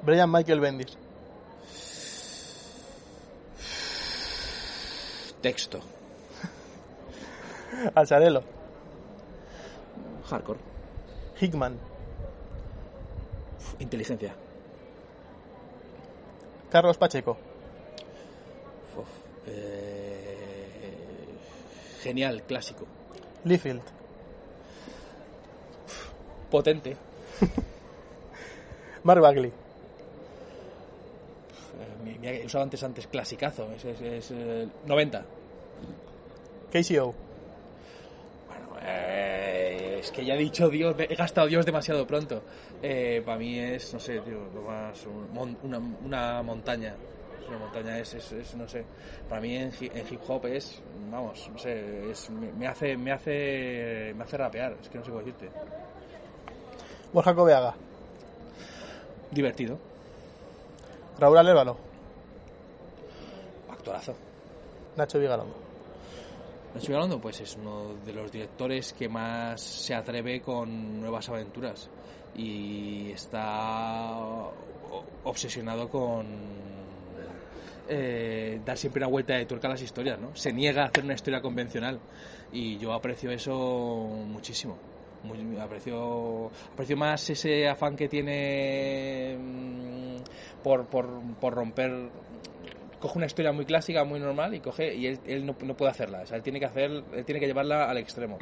Brian Michael Bendis, Texto. Alzarello, Hardcore. Hickman, Inteligencia. Carlos Pacheco, Uf, eh, genial, clásico. Liefeld, Potente. Mark Bagley, Eh, usado antes, antes clasicazo. Es, es, es, eh, 90. KCO, Bueno, eh, es que ya he dicho Dios, he gastado Dios demasiado pronto. Eh, para mí es, no sé, tío, lo más. un mon- una, una montaña. Una montaña es, es, es, no sé. Para mí en, hi- en hip hop es, vamos, no sé, es, me, hace, me hace, me hace rapear. Es que no sé cómo decirte. Borja Coveaga, Divertido, Raúl Alévalo, actorazo. Nacho Vigalondo. Nacho Vigalondo, pues es uno de los directores que más se atreve con nuevas aventuras y está obsesionado con eh, dar siempre una vuelta de tuerca a las historias, ¿no? Se niega a hacer una historia convencional y yo aprecio eso muchísimo. Muy- aprecio, aprecio más ese afán que tiene mm, por, por, por romper coge una historia muy clásica, muy normal y coge y él, él no, no puede hacerla, o sea, él tiene que hacer, él tiene que llevarla al extremo.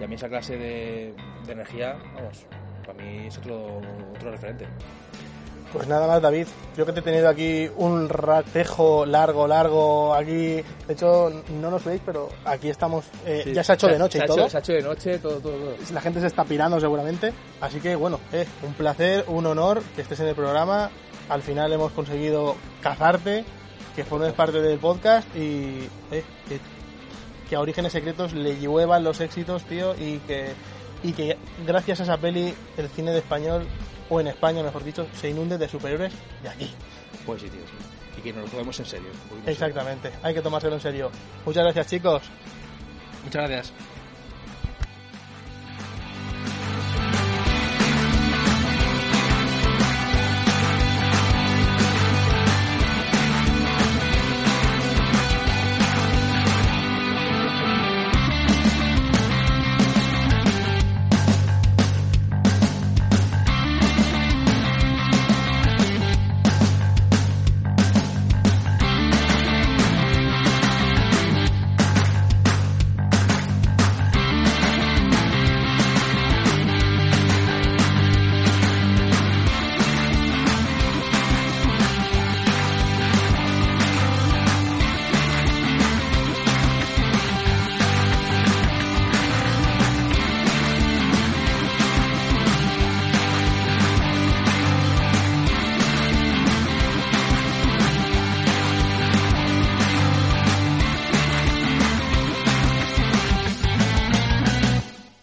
Y a mí esa clase de, de energía, vamos, para mí es otro, otro referente. Pues nada más, David. Creo que te he tenido aquí un ratejo largo, largo. Aquí, de hecho, no nos veis, pero aquí estamos. eh, Sí, ya se ha hecho de noche y todo. hecho- se ha hecho de noche, todo, todo, todo. La gente se está pirando seguramente. Así que, bueno, eh, un placer, un honor que estés en el programa. Al final hemos conseguido cazarte, que formes parte del podcast y eh, que, que a Orígenes Secretos le lluevan los éxitos, tío, y que, y que gracias a esa peli el cine de español, o en España mejor dicho, se inunde de superhéroes de aquí. Pues sí, tío, sí. Y que nos lo tomemos en serio. Exactamente, hay que tomárselo en serio. Muchas gracias chicos. Muchas gracias.